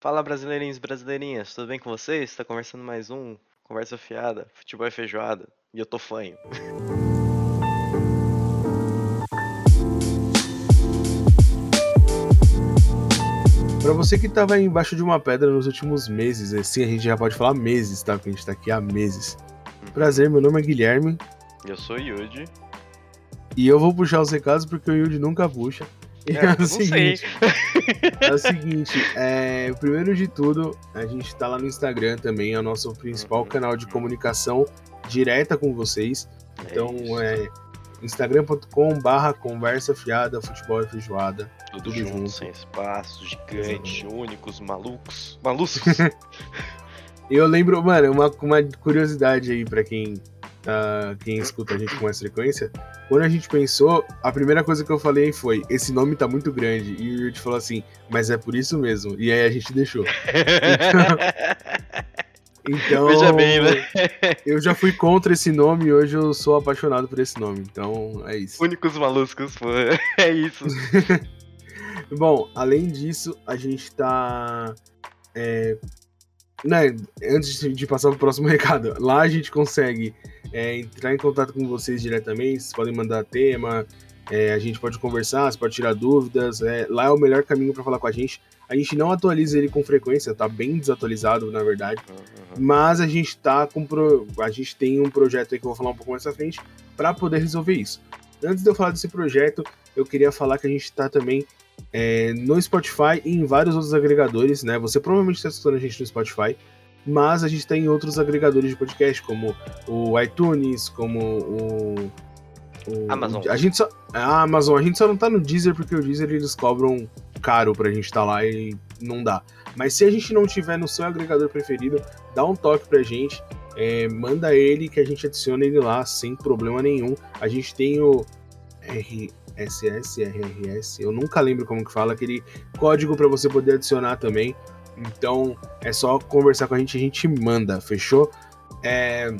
Fala brasileirinhos e brasileirinhas, tudo bem com vocês? Tá conversando mais um Conversa Fiada, Futebol e Feijoada, e eu tô fanho. Pra você que tava embaixo de uma pedra nos últimos meses, assim a gente já pode falar meses, tá? Porque a gente tá aqui há meses. Prazer, meu nome é Guilherme. Eu sou o Yudi. E eu vou puxar os recados porque o Yudi nunca puxa. É, é, o seguinte, é o seguinte, é, primeiro de tudo, a gente tá lá no Instagram também, é o nosso principal Uhum. canal de comunicação direta com vocês. Então isso. é instagram.com barra conversa fiada, futebol e feijoada. tudo, tudo junto, junto. sem espaço, gigante, únicos, malucos. Malucos? Eu lembro, mano, uma, uma curiosidade aí pra quem, tá, quem escuta a gente com mais frequência. Quando a gente pensou, a primeira coisa que eu falei foi: esse nome tá muito grande. E o Yuri falou assim, mas é por isso mesmo. E aí a gente deixou. Então, Veja bem, né? eu já fui contra esse nome e hoje eu sou apaixonado por esse nome. Então, é isso. Únicos maluscos, pô. É isso. Bom, além disso, a gente tá. é, né, antes de- passar pro próximo recado, lá a gente consegue é, entrar em contato com vocês diretamente, vocês podem mandar tema, é, a gente pode conversar, você pode tirar dúvidas. é, lá é o melhor caminho para falar com a gente. A gente não atualiza ele com frequência, tá bem desatualizado, na verdade. Uhum. Mas a gente tá com pro... a gente tem um projeto aí que eu vou falar um pouco mais pra frente para poder resolver isso. Antes de eu falar desse projeto, eu queria falar que a gente tá também é, no Spotify e em vários outros agregadores, né? Você provavelmente está escutando a gente no Spotify, mas a gente tá em outros agregadores de podcast, como o iTunes, como o, o- Amazon. A gente só a Amazon, a gente só não tá no Deezer porque o Deezer eles cobram caro pra gente estar lá e não dá. Mas se a gente não tiver no seu agregador preferido, dá um toque pra gente, é, manda ele que a gente adiciona ele lá sem problema nenhum. A gente tem o RSS, RRS, eu nunca lembro como que fala, aquele código pra você poder adicionar também. Então é só conversar com a gente, a gente manda, fechou? É,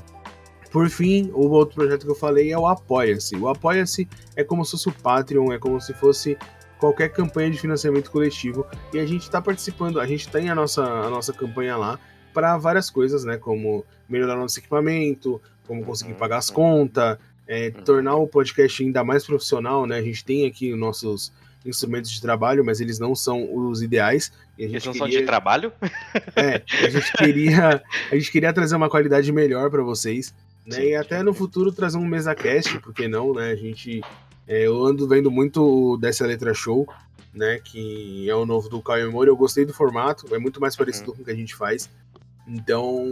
Por fim, o outro projeto que eu falei é o Apoia-se. O Apoia-se é como se fosse o Patreon, é como se fosse qualquer campanha de financiamento coletivo. E a gente está participando, a gente tem a nossa, a nossa campanha lá para várias coisas, né? Como melhorar nosso equipamento, como conseguir Uhum, pagar as contas, é, Uhum. tornar o podcast ainda mais profissional, né? A gente tem aqui os nossos instrumentos de trabalho, mas eles não são os ideais. Eles não são queria- de trabalho? é, a gente queria, a gente queria trazer uma qualidade melhor para vocês, né? Sim. E até no futuro trazer um mesa cast, por que não, né? A gente é, eu ando vendo muito o dessa letra show, né, que é o novo do Caio Mori. Eu gostei do formato, é muito mais parecido com o que a gente faz. Então,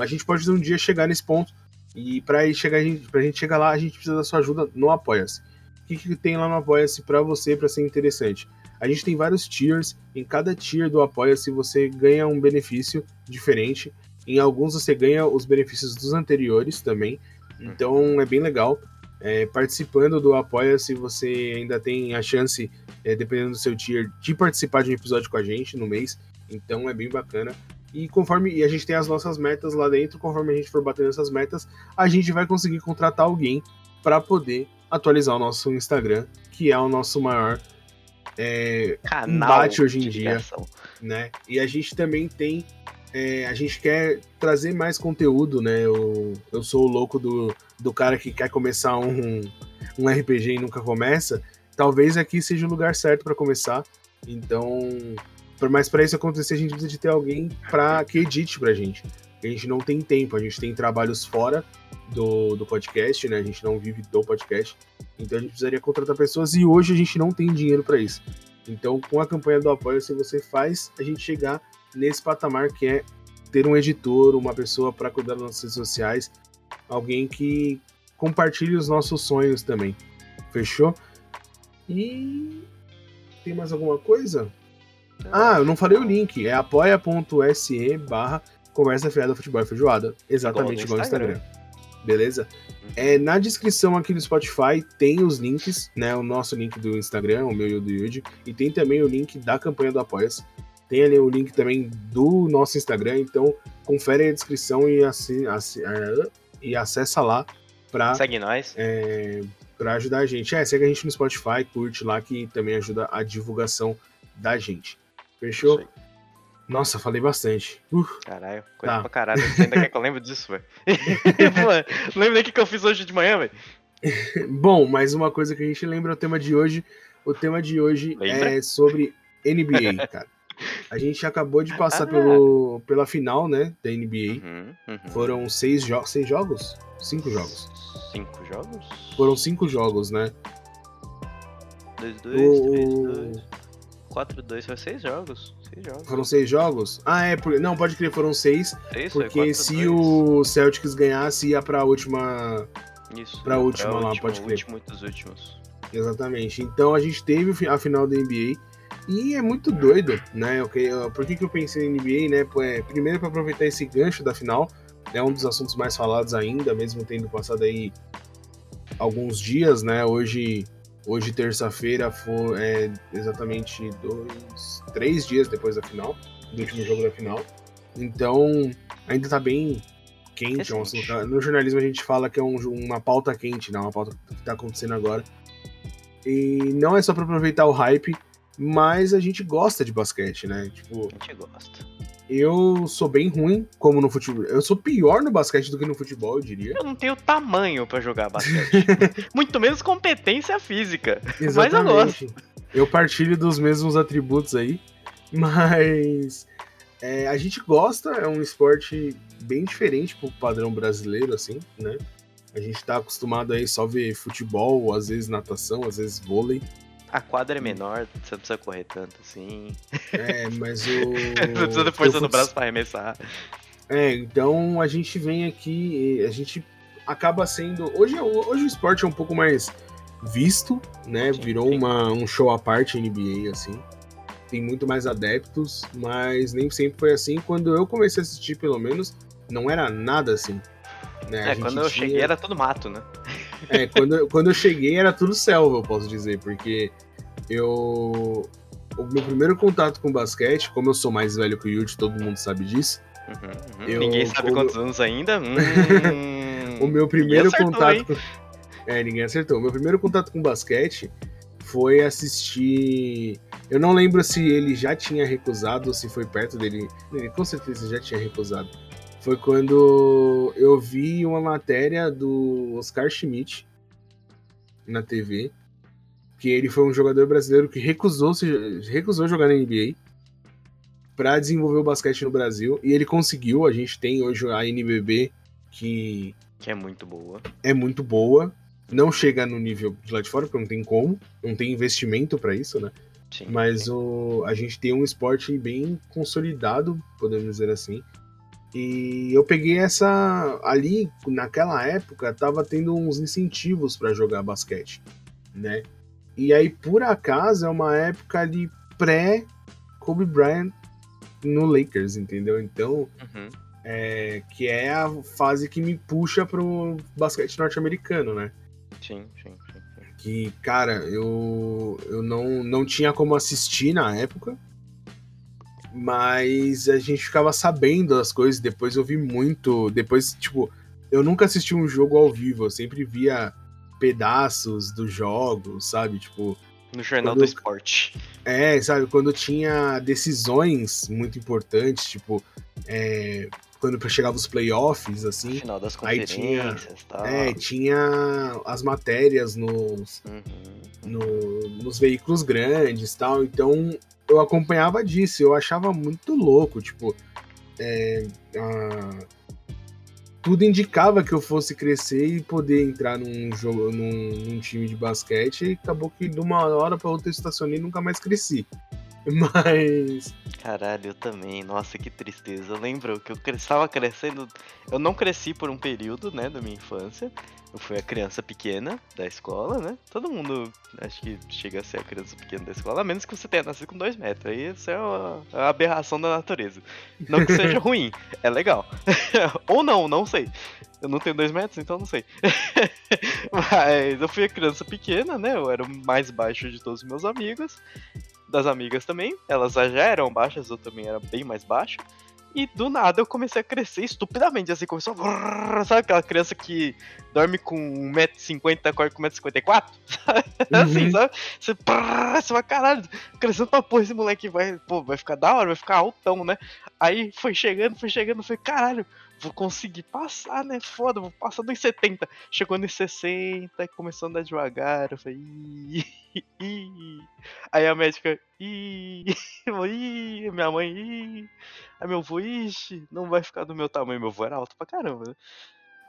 a gente pode um dia chegar nesse ponto e para chegar a gente, pra gente chegar lá, a gente precisa da sua ajuda no Apoia-se. O que, que tem lá no Apoia-se para você para ser interessante? A gente tem vários tiers, em cada tier do Apoia-se você ganha um benefício diferente. Em alguns você ganha os benefícios dos anteriores também. Então é bem legal. É, participando do Apoia-se, você ainda tem a chance, é, dependendo do seu tier, de participar de um episódio com a gente no mês. Então é bem bacana. E conforme e a gente tem as nossas metas lá dentro, conforme a gente for batendo essas metas, a gente vai conseguir contratar alguém para poder atualizar o nosso Instagram, que é o nosso maior é, hoje em dia. né? E a gente também tem. é, a gente quer trazer mais conteúdo, né? Eu, eu sou o louco do, do cara que quer começar um, um RPG e nunca começa. Talvez aqui seja o lugar certo para começar. Então, mais para isso acontecer, a gente precisa de ter alguém para que edite pra gente. A gente não tem tempo, a gente tem trabalhos fora do, do podcast, né? A gente não vive do podcast. Então a gente precisaria contratar pessoas e hoje a gente não tem dinheiro para isso. Então, com a campanha do apoio, se você faz a gente chegar nesse patamar que é ter um editor, uma pessoa para cuidar das nossas redes sociais, alguém que compartilhe os nossos sonhos também. Fechou? E tem mais alguma coisa? Ah, eu não falei o link. É apoia.se barra conversa fiada futebol e feijoada. Exatamente igual no Instagram. Beleza? É, na descrição aqui do Spotify tem os links, né? O nosso link do Instagram, o meu e o do Yuji. E tem também o link da campanha do Apoia-se. Tem ali o link também do nosso Instagram. Então, confere a descrição e, assi- assi- ah, e acessa lá pra, Segue nós. é, pra ajudar a gente. É, segue a gente no Spotify, curte lá que também ajuda a divulgação da gente. Fechou? Nossa, falei bastante. Uh, Caralho, coisa Tá. pra caralho. Você ainda quer que eu lembre disso, velho? Lembra o que eu fiz hoje de manhã, velho? Bom, mais uma coisa que a gente lembra é o tema de hoje. O tema de hoje Lembra? é sobre NBA, cara. A gente acabou de passar Ah. pelo, pela final, né, da NBA. Uhum, uhum. Foram seis, jo seis jogos? Cinco jogos. Cinco jogos? Foram cinco jogos, né? Dois, dois, três, O- dois. Quatro, dois, foi seis jogos. Seis jogos. Foram seis jogos? Ah, é. por- Não, pode crer, foram seis. Seis, foi Porque quatro, se dois. o Celtics ganhasse, ia pra última. Isso, pra última lá, última, pode crer. último dos últimos. Exatamente. Então a gente teve a final da NBA. E é muito doido, né? Por que, que eu pensei em NBA, né? É, Primeiro para aproveitar esse gancho da final. É um dos assuntos mais falados ainda, mesmo tendo passado aí alguns dias, né? Hoje, hoje terça-feira, foi é, exatamente dois, três dias depois da final, do último jogo da final. Então, ainda tá bem quente. é um assunto- no jornalismo a gente fala que é um- uma pauta quente, né? Uma pauta que tá acontecendo agora. E não é só pra aproveitar o hype, mas a gente gosta de basquete, né? Tipo, A gente gosta. Eu sou bem ruim, como no futebol. Eu sou pior no basquete do que no futebol, eu diria. Eu não tenho tamanho pra jogar basquete. Muito menos competência física. Mas eu gosto. Exatamente. Eu partilho dos mesmos atributos aí, mas é, a gente gosta, é um esporte bem diferente pro padrão brasileiro, assim, né? A gente tá acostumado aí só ver futebol, às vezes natação, às vezes vôlei. A quadra é menor, você não precisa correr tanto assim. É, mas o. Não precisa ter força no braço pra arremessar. É, então a gente vem aqui, a gente acaba sendo. Hoje, hoje o esporte é um pouco mais visto, né? Virou. Uma, um show à parte NBA, assim. Tem muito mais adeptos, mas nem sempre foi assim. Quando eu comecei a assistir, pelo menos, não era nada assim. Né? É, quando eu tinha- cheguei era tudo mato, né? É, quando, quando eu cheguei era tudo selva, eu posso dizer, porque eu. O meu primeiro contato com basquete, como eu sou mais velho que o Yuji, todo mundo sabe disso. Uhum, uhum. Eu- Ninguém sabe como- quantos anos ainda. Hum, O meu primeiro acertou, contato hein? com... É, ninguém acertou. O meu primeiro contato com basquete foi assistir. Eu não lembro se ele já tinha recusado ou se foi perto dele. Ele com certeza já tinha recusado. Foi quando eu vi uma matéria do Oscar Schmidt na TV. Que ele foi um jogador brasileiro que recusou, se, recusou jogar na NBA para desenvolver o basquete no Brasil. E ele conseguiu. A gente tem hoje a NBB que Que é muito boa. é muito boa. Não chega no nível de lá de fora, porque não tem como. Não tem investimento pra isso, né? Sim. Mas sim. o, a gente tem um esporte bem consolidado, podemos dizer assim. E eu peguei essa. Ali, naquela época, tava tendo uns incentivos pra jogar basquete, né? E aí, por acaso, é uma época ali pré-Kobe Bryant no Lakers, entendeu? Então, Uhum. é, que é a fase que me puxa pro basquete norte-americano, né? Sim, sim, sim, sim. Que, cara, eu, eu não, não tinha como assistir na época, mas a gente ficava sabendo das coisas. Depois eu vi muito. Depois, tipo, eu nunca assisti um jogo ao vivo, eu sempre via pedaços do jogo, sabe? Tipo, No Jornal Quando- do Esporte. é, sabe, quando tinha decisões muito importantes, tipo, é, quando chegava os playoffs, assim, Final das Aí tinha- conferências e tal. é, tinha as matérias nos, Uhum. no- nos veículos grandes e tal, então eu acompanhava disso, eu achava muito louco, tipo, é, a- tudo indicava que eu fosse crescer e poder entrar num jogo, num, num time de basquete, e acabou que de uma hora pra outra eu estacionei e nunca mais cresci. Mas. Caralho, eu também. Nossa, que tristeza. Eu lembro que eu estava crescendo. Eu não cresci por um período, né, da minha infância. Eu fui a criança pequena da escola, né? Todo mundo acho que chega a ser a criança pequena da escola, a menos que você tenha nascido com dois metros. Aí isso é uma, é uma aberração da natureza. Não que seja ruim, é legal. Ou não, não sei. Eu não tenho dois metros, então não sei. Mas eu fui a criança pequena, né? Eu era o mais baixo de todos os meus amigos. Das amigas também. Elas já eram baixas, eu também era bem mais baixo. E do nada eu comecei a crescer estupidamente, assim, começou a... Sabe aquela criança que dorme com 1,50m e acorda com 1,54m? Uhum. assim, sabe? Você, você vai, caralho, crescendo pra porra, esse moleque vai, pô, vai ficar da hora, vai ficar altão, né? Aí foi chegando, foi chegando, foi, caralho, vou conseguir passar, né? Foda, vou passar dos 70. Chegou nos 60, começou a andar devagar. Eu falei. Aí a médica, ih, ih, minha mãe, ih. Aí meu avô, ixi, não vai ficar do meu tamanho. Meu avô era alto pra caramba, né?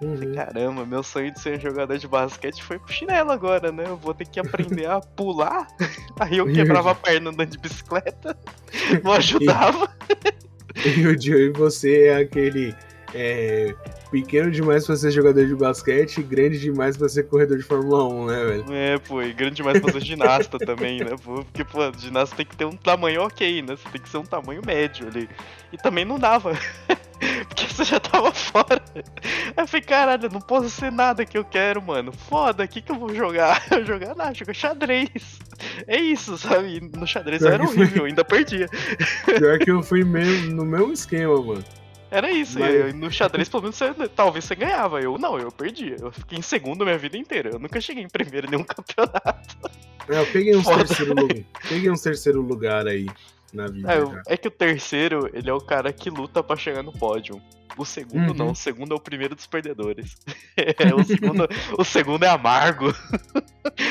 Uhum. Caramba, meu sonho de ser jogador de basquete foi pro chinelo agora, né? Eu vou ter que aprender a pular. Aí eu quebrava a perna andando de bicicleta. Não ajudava. E o Joe, você é aquele é, pequeno demais pra ser jogador de basquete e grande demais pra ser corredor de Fórmula 1, né, velho? É, pô, e grande demais pra ser ginasta também, né? Pô, porque, pô, ginasta tem que ter um tamanho ok, né? Você tem que ser um tamanho médio ali. E também não dava. porque você já tava fora. Aí eu falei, caralho, não posso ser nada que eu quero, mano. Foda, o que, que eu vou jogar? Eu jogar nada, jogar xadrez. É isso, sabe? No xadrez eu era horrível, foi... ainda perdia. Pior que eu fui meio no mesmo esquema, mano. Era isso, Mas... eu, no xadrez pelo menos você, talvez você ganhava, eu não, eu perdi. Eu fiquei em segundo minha vida inteira, eu nunca cheguei em primeiro em nenhum campeonato. É, eu peguei um terceiro lugar, peguei um terceiro lugar aí na vida. É, é, que o terceiro, ele é o cara que luta para chegar no pódio. O segundo uhum. não, o segundo é o primeiro dos perdedores. É, o, segundo, o segundo é amargo.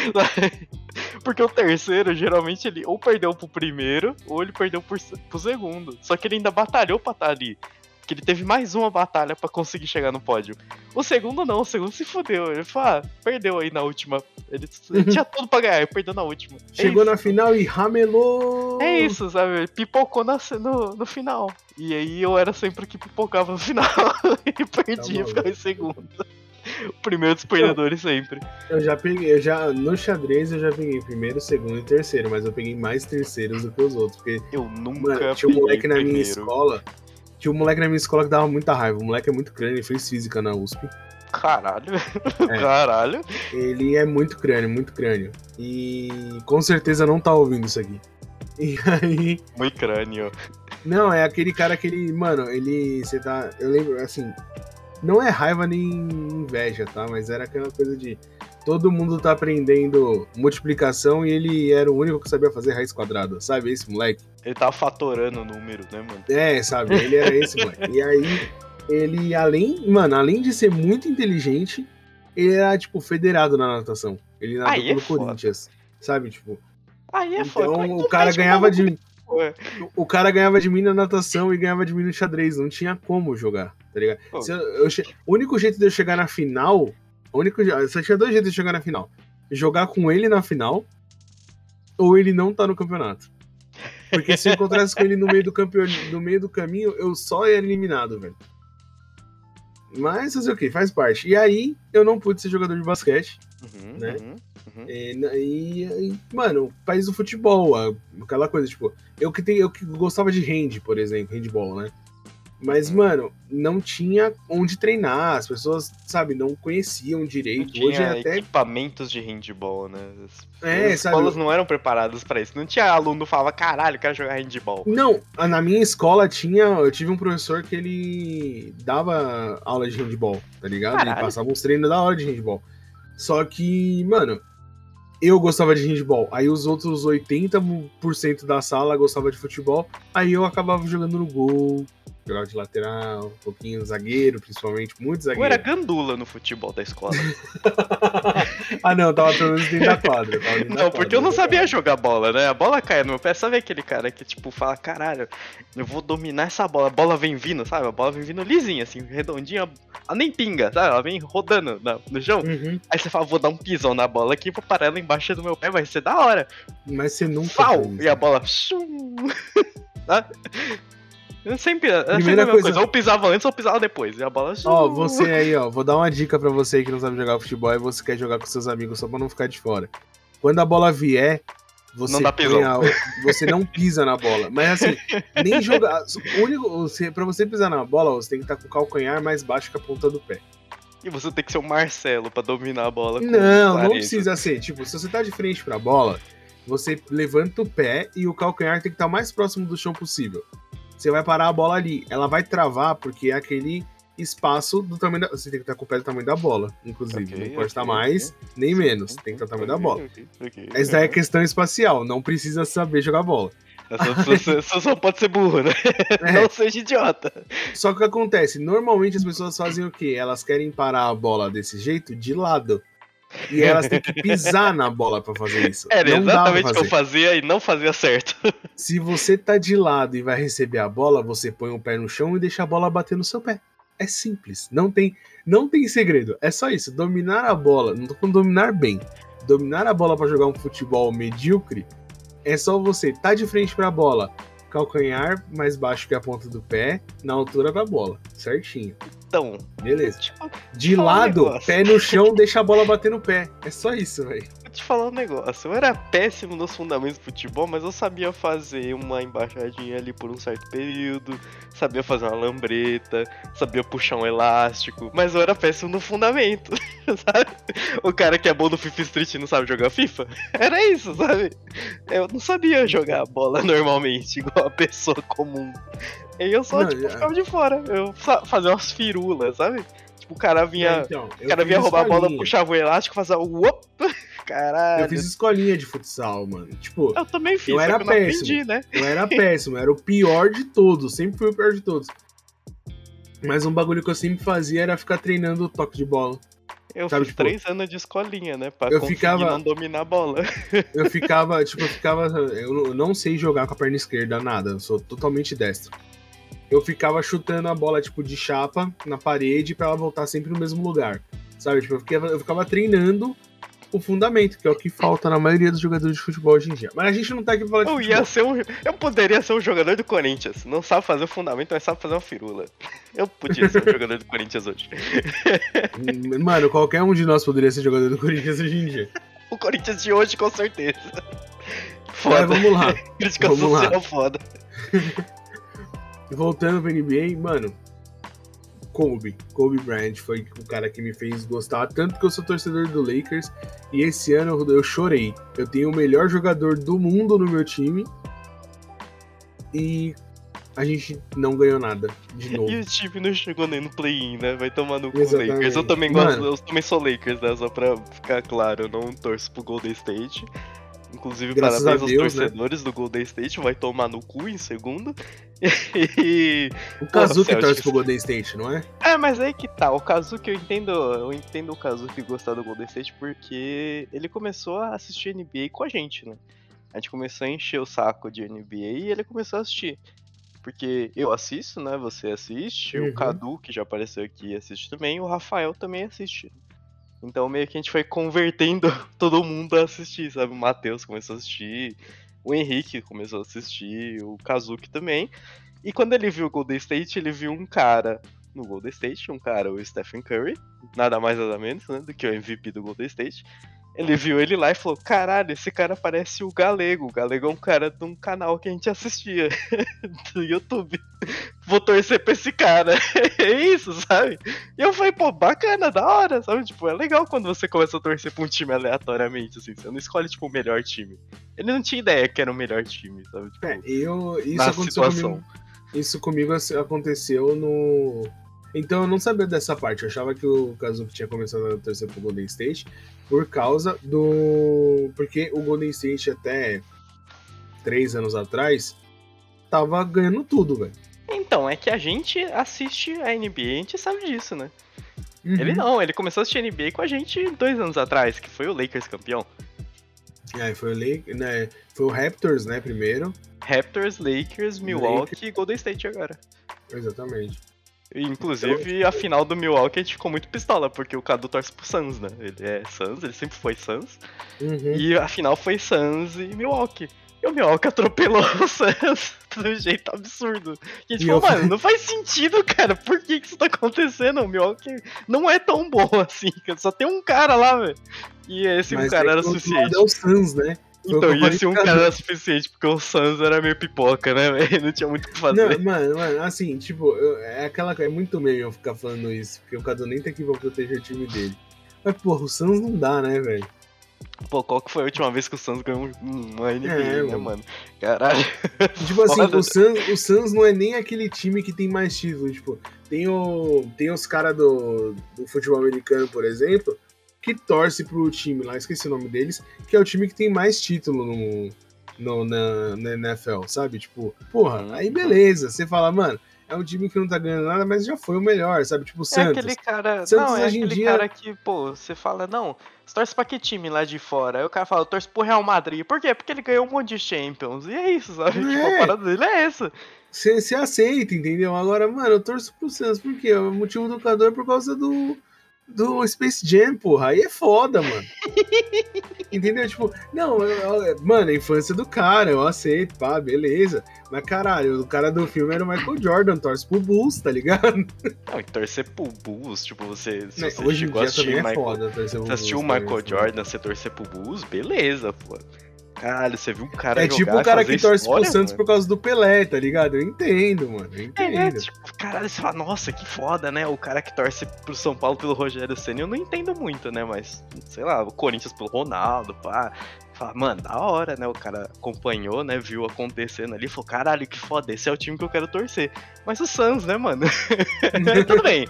Porque o terceiro, geralmente, ele ou perdeu pro primeiro, ou ele perdeu pro, pro segundo. Só que ele ainda batalhou pra estar tá ali que ele teve mais uma batalha para conseguir chegar no pódio. O segundo não, o segundo se fudeu. Ele falou, ah, perdeu aí na última. Ele, ele tinha tudo pra ganhar, ele perdeu na última. É Chegou na final e ramelou! É isso, sabe? Ele pipocou na, no, no final. E aí eu era sempre o que pipocava no final. e perdia, tá ficava em segundo. O primeiro dos perdedores sempre. Eu já peguei, eu já, no xadrez eu já peguei primeiro, segundo e terceiro, mas eu peguei mais terceiros do que os outros. Porque eu nunca mano, tinha um moleque na minha escola tinha um moleque na minha escola que dava muita raiva. O moleque é muito crânio, ele fez física na USP. Caralho. É. Caralho. Ele é muito crânio, muito crânio. E com certeza não tá ouvindo isso aqui. E aí. Muito crânio. Não, é aquele cara que ele. Mano, ele. Você tá. Eu lembro, assim. Não é raiva nem inveja, tá? Mas era aquela coisa de todo mundo tá aprendendo multiplicação e ele era o único que sabia fazer raiz quadrada, sabe? Esse moleque. Ele tava fatorando o número, né, mano? É, sabe? Ele era esse moleque. e aí, ele, além, mano, além de ser muito inteligente, ele era, tipo, federado na natação. Ele nadou pelo é Corinthians, sabe? Tipo. Aí é então, foda. Então, o cara ganhava de. O cara ganhava de mim na natação e ganhava de mim no xadrez. Não tinha como jogar, tá ligado? Eu, eu, o único jeito de eu chegar na final o único, só tinha dois jeitos de chegar na final. Jogar com ele na final, ou ele não tá no campeonato. Porque se eu encontrasse com ele no meio do campeão, no meio do caminho, eu só ia eliminado, velho. Mas fazer o que? Faz parte. E aí, eu não pude ser jogador de basquete, uhum, né? Uhum, uhum. E, e, mano, país do futebol, aquela coisa, tipo, eu que, tem, eu que gostava de hand, por exemplo, handball, né? Mas, mano, não tinha onde treinar, as pessoas, sabe, não conheciam direito. Não tinha Hoje é até equipamentos de handball, né? As, é, as escolas não eram preparadas para isso. Não tinha aluno que falava, caralho, quero jogar handball. Não, na minha escola tinha, eu tive um professor que ele dava aula de handball, tá ligado? Caralho. Ele passava uns treinos da hora de handball. Só que, mano, eu gostava de handball, aí os outros 80% da sala gostava de futebol, aí eu acabava jogando no gol, jogava de lateral, um pouquinho zagueiro, principalmente, muito zagueiro. Eu era gandula no futebol da escola. ah, não, tava pelo menos dentro da quadra. Dentro não, da porque quadra, eu não sabia jogar bola, né? A bola caia no meu pé. Sabe aquele cara que, tipo, fala, caralho, eu vou dominar essa bola. A bola vem vindo, sabe? A bola vem vindo lisinha, assim, redondinha. Ela nem pinga, sabe? Ela vem rodando no, no chão. Uhum. Aí você fala, vou dar um pisão na bola aqui, vou parar ela embaixo do meu pé, vai ser da hora. Mas você nunca. Fau! E a bola. sempre. É Primeira sempre coisa... coisa. Ou pisava antes ou pisava depois. E a bola. Ó, você aí, ó. Vou dar uma dica para você que não sabe jogar futebol e você quer jogar com seus amigos só pra não ficar de fora. Quando a bola vier, você não, a, você não pisa na bola. Mas assim, nem jogar. O único, pra você pisar na bola, você tem que estar com o calcanhar mais baixo que a ponta do pé. E você tem que ser o Marcelo para dominar a bola. Não, não precisa ser. Tipo, se você tá de frente pra bola, você levanta o pé e o calcanhar tem que estar o mais próximo do chão possível. Você vai parar a bola ali. Ela vai travar porque é aquele espaço do tamanho da. Você tem que estar com o pé do tamanho da bola, inclusive. Ok, não pode ok, estar mais, ok. nem menos. Tem que estar o tamanho da bola. Essa daí é questão espacial, não precisa saber jogar bola. Só, só- só- só pode ser burro, né? É. Não seja idiota. Só que o que acontece? Normalmente as pessoas fazem o quê? Elas querem parar a bola desse jeito de lado. E elas têm que pisar na bola pra fazer isso. Era não exatamente o que eu fazia e não fazia certo. Se você tá de lado e vai receber a bola, você põe o pé no chão e deixa a bola bater no seu pé. É simples. Não tem, não tem segredo. É só isso. Dominar a bola. Não tô falando dominar bem. Dominar a bola pra jogar um futebol medíocre é só você tá de frente pra bola, calcanhar mais baixo que a ponta do pé, na altura da bola. Certinho. Então, Beleza. tipo, De um lado, negócio. pé no chão, deixa a bola bater no pé. É só isso, velho. Te falar um negócio. Eu era péssimo nos fundamentos do futebol, mas eu sabia fazer uma embaixadinha ali por um certo período, sabia fazer uma lambreta, sabia puxar um elástico, mas eu era péssimo no fundamento, sabe? O cara que é bom no FIFA Street e não sabe jogar FIFA? Era isso, sabe? Eu não sabia jogar bola normalmente, igual a pessoa comum. E eu só, Não, tipo, é. ficava de fora. Eu fa- fazia umas firulas, sabe? Tipo, o cara vinha. É, então, o cara vinha roubar a bola, escolinha. puxava o elástico, fazia o. Uop! Caralho. Eu fiz escolinha de futsal, mano. Tipo, Eu também fiz, Eu era eu péssimo. aprendi, né? eu era péssimo, era o pior de todos, sempre fui o pior de todos. Mas um bagulho que eu sempre fazia era ficar treinando o toque de bola. Eu Sabe, fiz tipo, três anos de escolinha, né? Pra eu conseguir ficava- não dominar a bola. Eu ficava, tipo, eu ficava. Eu não sei jogar com a perna esquerda, nada. Eu sou totalmente destro. Eu ficava chutando a bola, tipo, de chapa na parede pra ela voltar sempre no mesmo lugar. Sabe? Tipo, eu ficava, eu ficava treinando o fundamento, que é o que falta na maioria dos jogadores de futebol hoje em dia. Mas a gente não tá aqui pra falar de Eu futebol. ia ser um. Eu poderia ser um jogador do Corinthians. Não sabe fazer o fundamento, mas sabe fazer uma firula. Eu podia ser um jogador do Corinthians hoje. Mano, qualquer um de nós poderia ser jogador do Corinthians hoje em dia. O Corinthians de hoje, com certeza. Mas Foda. vamos lá. Crítica vamos lá. social foda. Voltando pro NBA, mano. Kobe. Kobe Bryant foi o cara que me fez gostar. Tanto que eu sou torcedor do Lakers. E esse ano eu, chorei. Eu tenho o melhor jogador do mundo no meu time. E a gente não ganhou nada. De novo. E o time não chegou nem no play-in, né? Vai tomar no cu. Lakers. Eu também gosto, Mano. eu também sou Lakers, né? Só pra ficar claro, eu não torço pro Golden State. Inclusive, Graças parabéns aos Deus, né? torcedores do Golden State, vai tomar no cu em segundo. E. O Kazuki torce pro Golden State, não é? É, mas aí que tá, o Kazuki eu entendo. Eu entendo o Kazuki gostar do Golden State porque ele começou a assistir NBA com a gente, né? A gente começou a encher o saco de NBA e ele começou a assistir. Porque eu assisto, né? Você assiste, Uhum. o Cadu, que já apareceu aqui, assiste também, o Rafael também assiste. Então meio que a gente foi convertendo todo mundo a assistir, sabe? O Matheus começou a assistir, o Henrique começou a assistir, o Kazuki também. E quando ele viu o Golden State, ele viu um cara no Golden State, um cara, o Stephen Curry, nada mais nada menos, né, do que o MVP do Golden State. Ele viu ele lá e falou: Caralho, esse cara parece o Galego. O Galego é um cara de um canal que a gente assistia do YouTube. Vou torcer pra esse cara. é isso, sabe? E eu falei, pô, bacana, da hora, sabe? Tipo, é legal quando você começa a torcer pra um time aleatoriamente, assim. Você não escolhe, tipo, o melhor time. Ele não tinha ideia que era o melhor time, sabe? Tipo, É, eu. Isso na aconteceu situação. comigo. Isso comigo ac- aconteceu no. Então eu não sabia dessa parte. Eu achava que o Kazuki tinha começado a torcer pro Golden State por causa do. Porque o Golden State até três anos atrás tava ganhando tudo, velho. Então, é que a gente assiste a NBA, a gente sabe disso, né? Uhum. Ele não, ele começou a assistir NBA com a gente dois anos atrás, que foi o Lakers campeão. Aí foi o, Lake, né, foi o Raptors, né, primeiro. Raptors, Lakers, Milwaukee e Golden State agora. Exatamente. Inclusive, a final do Milwaukee a gente ficou muito pistola, porque o Cadu torce pro Suns, né? Ele é Suns, ele sempre foi Suns. Uhum. E a final foi Suns e Milwaukee. E o Milwaukee atropelou o Suns de um jeito absurdo. E a gente E falou, eu- mano, não faz sentido, cara. Por que, que isso tá acontecendo? O Milwaukee não é tão bom assim, cara. Só tem um cara lá, velho. E esse um Mas cara é era suficiente. É o Suns, né? Então, falei esse um cara suficiente, porque o Suns era meio pipoca, né, velho? Não tinha muito o que fazer. Não, mano, mano, assim, tipo, eu- é aquela é muito meme eu ficar falando isso, porque o Cadu nem tá aqui pra proteger o time dele. Mas, porra, o Suns não dá, né, velho? Pô, qual que foi a última vez que o Suns ganhou uma NBA, é, né, mano? Caralho. Tipo assim, o Suns, o Suns não é nem aquele time que tem mais títulos. Tipo, tem, o, tem os caras do, do futebol americano, por exemplo, que torce pro time lá, esqueci o nome deles, que é o time que tem mais título no, no, na, na NFL, sabe? Tipo, porra, uhum. aí beleza. Você fala, mano, é um time que não tá ganhando nada, mas já foi o melhor, sabe? Tipo o Santos. É aquele cara. Santos, não, é aquele dia... cara que, pô, você fala, não, você torce pra que time lá de fora? Aí o cara fala, eu torço pro Real Madrid. Por quê? Porque ele ganhou um monte de Champions. E é isso, sabe? É. Tipo, a parada dele é essa. Você aceita, entendeu? Agora, mano, eu torço pro Santos, por quê? O motivo do cador é por causa do do Space Jam, porra. Aí é foda, mano. Entendeu? Tipo, não, eu, eu, mano, a infância do cara, eu aceito, pá, beleza. Mas caralho, o cara do filme era o Michael Jordan, torce pro Bulls, tá ligado? Não, e torcer pro Bulls, tipo, você. Se você Hoje chegou a assistir é Michael, foda, você assistiu o Michael tá Jordan, você torcer pro Bulls, beleza, pô. Caralho, você viu um cara É tipo o cara que torce pro Santos mano. por causa do Pelé, tá ligado? Eu entendo, mano. Eu entendo. É, é, tipo, caralho, você fala, nossa, que foda, né? O cara que torce pro São Paulo pelo Rogério Senna, eu não entendo muito, né? Mas, sei lá, o Corinthians pelo Ronaldo, pá. Fala, mano, da hora, né? O cara acompanhou, né? Viu acontecendo ali, falou, caralho, que foda, esse é o time que eu quero torcer. Mas o Suns, né, mano? Tudo bem.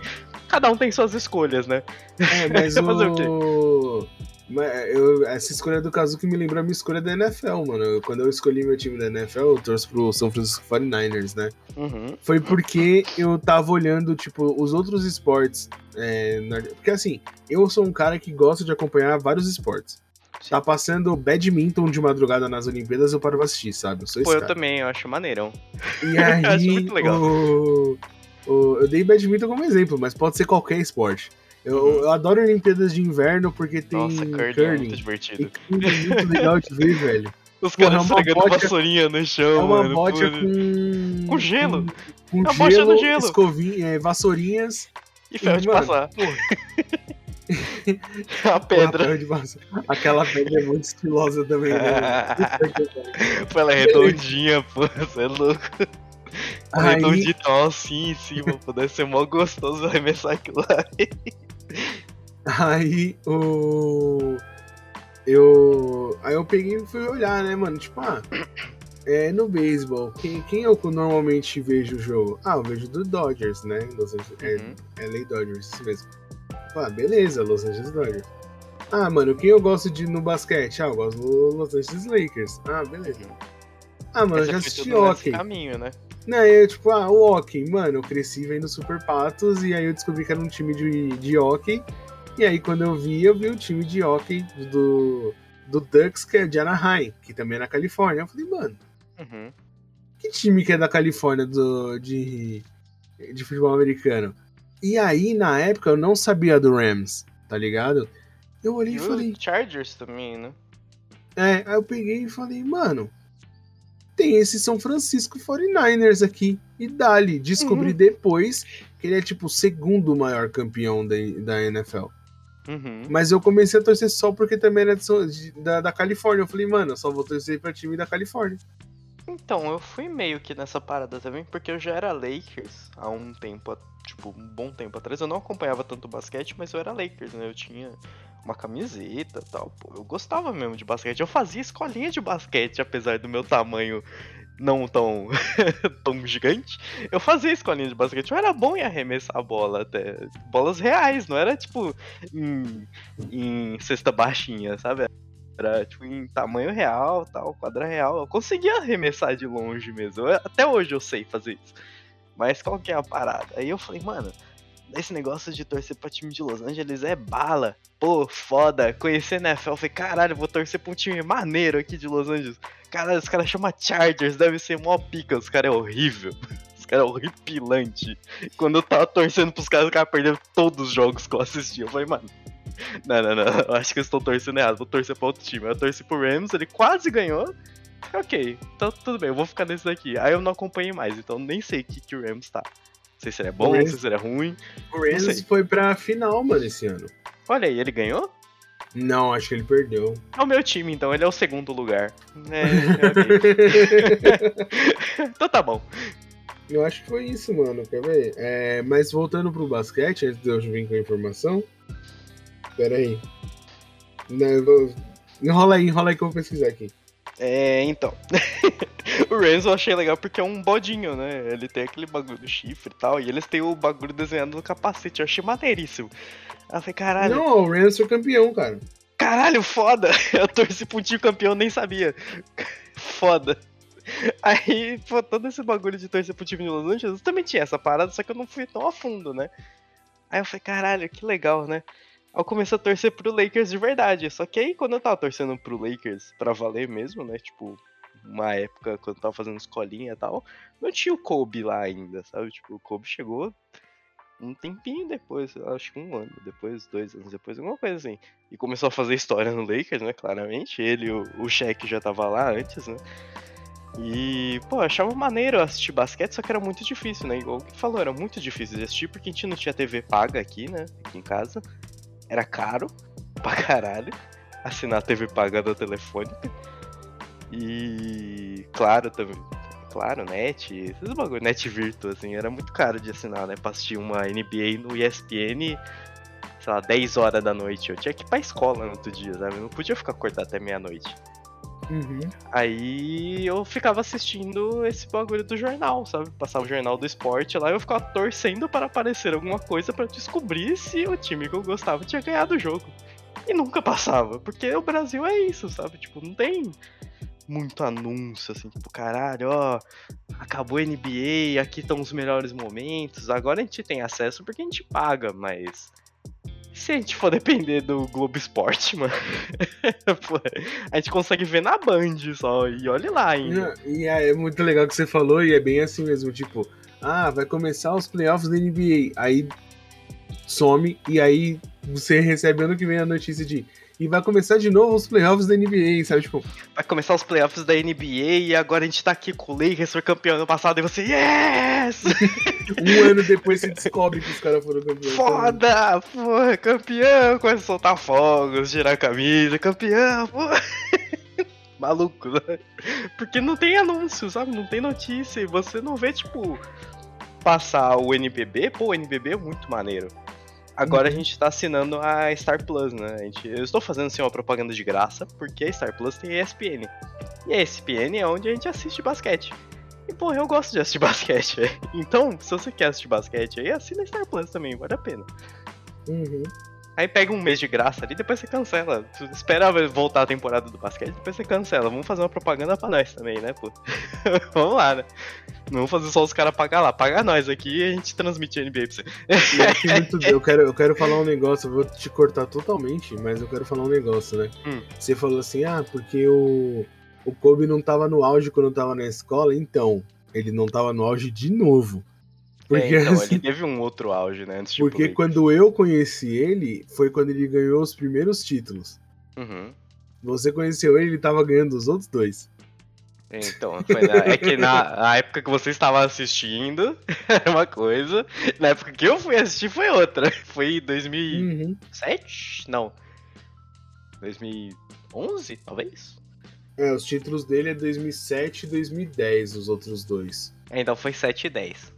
Cada um tem suas escolhas, né? É, mas o... Eu, essa escolha do que me lembrou a minha escolha da NFL, mano. Eu, quando eu escolhi meu time da NFL, eu torço pro São Francisco 49ers, né? Uhum. Foi porque eu tava olhando, tipo, os outros esportes. É. Porque assim, eu sou um cara que gosta de acompanhar vários esportes. Sim. Tá passando badminton de madrugada nas Olimpíadas, eu paro pra assistir, sabe? Eu sou Pô, eu cara. também, eu acho maneirão. E aí, acho muito legal. O... O... Eu dei badminton como exemplo, mas pode ser qualquer esporte. Eu, uhum. eu, adoro Olimpíadas de Inverno porque tem Nossa, curling. É muito divertido. É muito legal de ver, velho. Os caras é esfregando bote, vassourinha no chão, é uma mano. Bote com... com gelo. Com, com é gelo, gelo. Escovinha, é, vassourinhas. E ferro de mano, passar. a pedra. Aquela pedra é muito estilosa também, né? pô, ela é redondinha, pô. Você é louco. Aí... Redondinho assim em cima, pô. Deve ser mó gostoso arremessar aquilo aí. Aí o. Eu. Aí eu peguei e fui olhar, né, mano? Tipo, ah. É, no beisebol, quem, quem eu normalmente vejo o jogo? Ah, eu vejo do Dodgers, né? Los Angeles, é, uhum. é, é LA Dodgers, isso mesmo. Ah, beleza, Los Angeles Dodgers. Ah, mano, quem eu gosto de no basquete? Ah, eu gosto do Los Angeles Lakers. Ah, beleza. Ah, mano, eu já assisti hockey. caminho, né? Não, eu, tipo, ah, o hockey. Mano, eu cresci vendo Super Patos e aí eu descobri que era um time de, de hockey. E aí, quando eu vi, eu vi o time de hockey do, do Ducks, que é de Anaheim, que também é na Califórnia. Eu falei, mano, uhum. que time que é da Califórnia do, de, de futebol americano? E aí, na época, eu não sabia do Rams, tá ligado? Eu olhei e, e falei. Chargers também, né? É, aí eu peguei e falei, mano, tem esse São Francisco 49ers aqui. E dali, descobri uhum. depois que ele é tipo o segundo maior campeão da, da NFL. Uhum. Mas eu comecei a torcer só porque também era de, da, da Califórnia. Eu falei, mano, eu só vou torcer pra time da Califórnia. Então, eu fui meio que nessa parada também, porque eu já era Lakers há um tempo, tipo, um bom tempo atrás. Eu não acompanhava tanto basquete, mas eu era Lakers, né? Eu tinha uma camiseta tal. Pô, eu gostava mesmo de basquete. Eu fazia escolinha de basquete, apesar do meu tamanho não tão, tão gigante, eu fazia escolinha de basquete. Eu era bom em arremessar a bola até. Bolas reais, não era tipo em, em cesta baixinha, sabe? Era tipo em tamanho real, tal, quadra real. Eu conseguia arremessar de longe mesmo. Eu, até hoje eu sei fazer isso. Mas qual que é a parada? Aí eu falei, mano, esse negócio de torcer pra time de Los Angeles é bala. Pô, foda. Conhecer NFL, eu falei, caralho, vou torcer pra um time maneiro aqui de Los Angeles. Caralho, os caras chamam Chargers, deve ser mó pica, os caras é horrível. Os caras é horripilante. Quando eu tava torcendo pros caras, os caras perderam todos os jogos que eu assisti. Eu falei, mano, não, não, não, eu acho que eu estou torcendo errado, vou torcer pra outro time. Eu torci pro Rams, ele quase ganhou. Ok, então tudo bem, eu vou ficar nesse daqui. Aí eu não acompanhei mais, então nem sei o que, que o Rams tá sei se ele é bom, não sei se ele é ruim. O Rams foi pra final, mano, esse ano. Olha aí, ele ganhou? Não, acho que ele perdeu. É o meu time, então, ele é o segundo lugar. É, é então tá bom. Eu acho que foi isso, mano. Quer ver? É, mas voltando pro basquete, antes de eu vir com a informação. Pera aí. Não, Enrola aí, enrola aí que eu vou pesquisar aqui. É, então. o Renzo eu achei legal porque é um bodinho, né? Ele tem aquele bagulho do chifre e tal, e eles têm o bagulho desenhado no capacete. Eu achei maneiríssimo. Aí eu falei, caralho. Não, o Renzo é campeão, cara. Caralho, foda! Eu torci pro tio campeão, nem sabia. Foda. Aí, pô, todo esse bagulho de torcer pro time de Los Angeles também tinha essa parada, só que eu não fui tão a fundo, né? Aí eu falei, caralho, que legal, né? Aí eu comecei a torcer pro Lakers de verdade. Só que aí, quando eu tava torcendo pro Lakers pra valer mesmo, né? Tipo, uma época, quando tava fazendo escolinha e tal, não tinha o Kobe lá ainda, sabe? Tipo, o Kobe chegou um tempinho depois, acho que um ano depois, dois anos depois, alguma coisa assim. E começou a fazer história no Lakers, né? Claramente. Ele, o, o Shaq já tava lá antes, né? E, pô, achava maneiro assistir basquete, só que era muito difícil, né? Igual que falou, era muito difícil de assistir porque a gente não tinha TV paga aqui, né? Aqui em casa. Era caro pra caralho assinar a TV paga da telefônica. E, claro, também. Claro, net, esses bagulho, net virtual, assim, era muito caro de assinar, né? Pra assistir uma NBA no ESPN, sei lá, 10 horas da noite. Eu tinha que ir pra escola no outro dia, sabe? Eu não podia ficar acordado até meia-noite. Uhum. Aí eu ficava assistindo esse bagulho do jornal, sabe? Passava o jornal do esporte lá e eu ficava torcendo para aparecer alguma coisa para descobrir se o time que eu gostava tinha ganhado o jogo. E nunca passava, porque o Brasil é isso, sabe? Tipo, não tem muito anúncio, assim, tipo, caralho, ó, acabou a NBA, aqui estão os melhores momentos. Agora a gente tem acesso porque a gente paga, mas se a gente for depender do Globo Esporte, mano, a gente consegue ver na Band só, e olhe lá ainda. E é, é muito legal que você falou, e é bem assim mesmo, tipo, ah, vai começar os playoffs da NBA, aí some, e aí você recebe ano que vem a notícia de e vai começar de novo os playoffs da NBA, sabe? Tipo, vai começar os playoffs da NBA e agora a gente tá aqui com o Lakers, foi campeão ano passado, e você, yes! um ano depois você descobre que os caras foram campeões. Foda! Porra, campeão! Começa a soltar fogos, girar a camisa, campeão, porra! Maluco, né? Porque não tem anúncio, sabe? Não tem notícia. E você não vê, tipo, passar o NBB. Pô, o NBB é muito maneiro. Agora a gente tá assinando a Star Plus, né? Gente, eu estou fazendo assim uma propaganda de graça, porque a Star Plus tem ESPN. E a ESPN é onde a gente assiste basquete. E, pô, eu gosto de assistir basquete. Então, se você quer assistir basquete aí, assina a Star Plus também, vale a pena. Uhum. Aí pega um mês de graça ali, depois você cancela. Tu espera voltar a temporada do basquete, depois você cancela. Vamos fazer uma propaganda pra nós também, né, pô? Vamos lá, né? Não vamos fazer só os caras pagar lá. Paga nós aqui e a gente transmite a NBA pra você. eu, quero, eu quero falar um negócio, eu vou te cortar totalmente, mas eu quero falar um negócio, né? Hum. Você falou assim, ah, porque o, o Kobe não tava no auge quando eu tava na escola, então. Ele não tava no auge de novo. Porque, é, então, assim, ele teve um outro auge, né? Antes porque quando eu conheci ele, foi quando ele ganhou os primeiros títulos. Uhum. Você conheceu ele, ele tava ganhando os outros dois. Então, na, é que na, na, época que você estava assistindo era uma coisa, na época que eu fui assistir foi outra. Foi em 2007? Uhum. Não. 2011, talvez? É, os títulos dele é 2007 e 2010, os outros dois. É, então foi 7 e 10.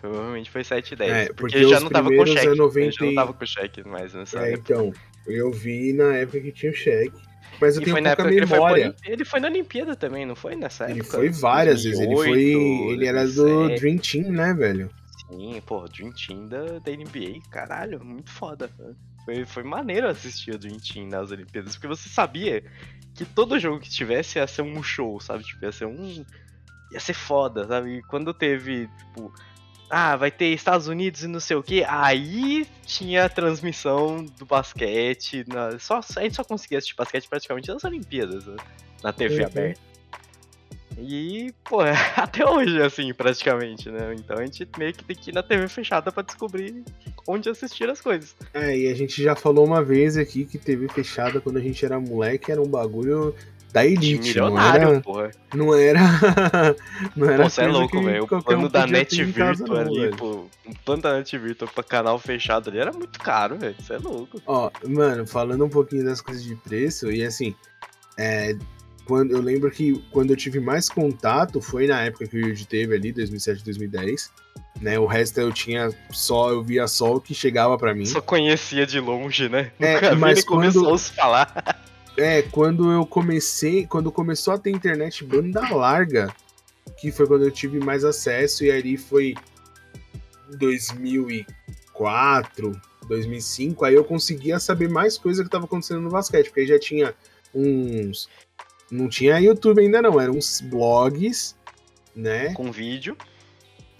Provavelmente foi 7 e 10. É, porque, porque já não tava com cheque. É 90... Já não tava com cheque mais nessa é, época. Então, eu vi na época que tinha o cheque. Mas eu e tenho foi pouca memória. Ele foi, ele foi, na Olimpíada também, não foi nessa ele época? Ele foi várias 2008, vezes. Ele foi. Ele era do Dream Team, né, velho? Sim, pô, Dream Team da, da NBA, caralho, muito foda. Foi, foi maneiro assistir o Dream Team nas Olimpíadas, porque você sabia que todo jogo que tivesse ia ser um show, sabe? Tipo, ia ser um. ia ser foda, sabe? E quando teve, tipo ah, vai ter Estados Unidos e não sei o que. Aí tinha a transmissão do basquete. Na, só, a gente só conseguia assistir basquete praticamente nas Olimpíadas, né? na TV uhum. aberta. E, pô, até hoje, assim, praticamente, né? Então a gente meio que tem que ir na TV fechada para descobrir onde assistir as coisas. É, e a gente já falou uma vez aqui que TV fechada quando a gente era moleque era um bagulho da elite, não era, porra. não era, não era. Você é louco, velho. O plano um da Net Virtual ali, pô, o plano da Net Virtual pra canal fechado ali era muito caro, velho. Você é louco. Ó, mano, falando um pouquinho das coisas de preço e assim, é, quando eu lembro que quando eu tive mais contato foi na época que o Yuji teve ali, 2007, 2010. Né, o resto eu tinha só, eu via só o que chegava para mim. Só conhecia de longe, né? É, mas quando... começou a falar. É, quando eu comecei, quando começou a ter internet banda larga, que foi quando eu tive mais acesso, e ali foi 2004, 2005, aí eu conseguia saber mais coisa que estava acontecendo no basquete, porque aí já tinha uns. Não tinha YouTube ainda, não, eram uns blogs, né? Com vídeo.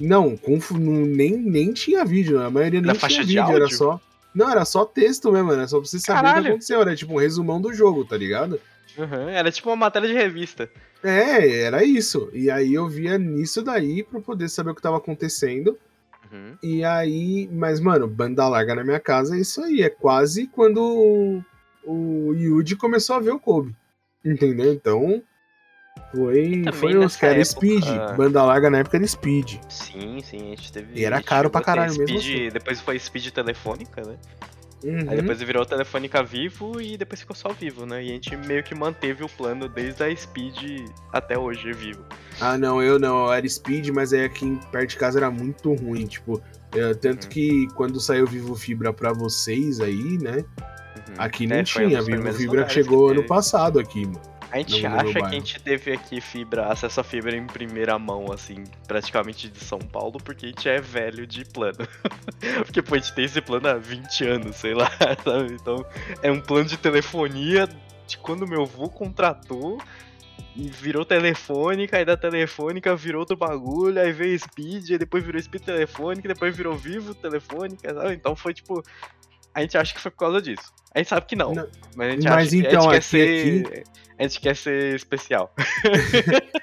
Não, com, nem, nem tinha vídeo, a maioria nem Na tinha vídeo, era só. Não, era só texto mesmo, era só pra você saber o que Caralho. aconteceu, era tipo um resumão do jogo, tá ligado? Uhum, Era tipo uma matéria de revista. É, era isso. E aí eu via nisso daí pra poder saber o que tava acontecendo. Uhum. E aí, mas mano, banda larga na minha casa é isso aí. É quase quando o, o Yuji começou a ver o Kobe. Entendeu? Então, foi, foi os época- Speed. Banda larga na época era Speed. Sim, sim, a gente teve. E era caro pra caralho mesmo speed, assim. Depois foi speed telefônica, né? Uhum. Aí depois virou telefônica vivo e depois ficou só vivo, né? E a gente meio que manteve o plano desde a speed até hoje vivo. Ah, não, eu não, eu era Speed, mas aí aqui em- perto de casa era muito ruim. Tipo, é, tanto Uhum. que quando saiu Vivo Fibra pra vocês aí, né? Uhum. Aqui É, não tinha. Vivo Fibra chegou ano passado aqui, mano. A gente acha que a bairro. gente teve aqui fibra, acesso a fibra em primeira mão, assim, praticamente de São Paulo, porque a gente é velho de plano. porque, pô, a gente tem esse plano há 20 anos, sei lá, sabe? Então, é um plano de telefonia de quando meu avô contratou e virou telefônica, aí da telefônica virou outro bagulho, aí veio Speed, aí depois virou Speed telefônica, depois virou Vivo telefônica, sabe? Então foi tipo. A gente acha que foi por causa disso. A gente sabe que não. Não. Mas a gente Mas acha que então, a gente aqui- quer ser. A gente quer ser especial.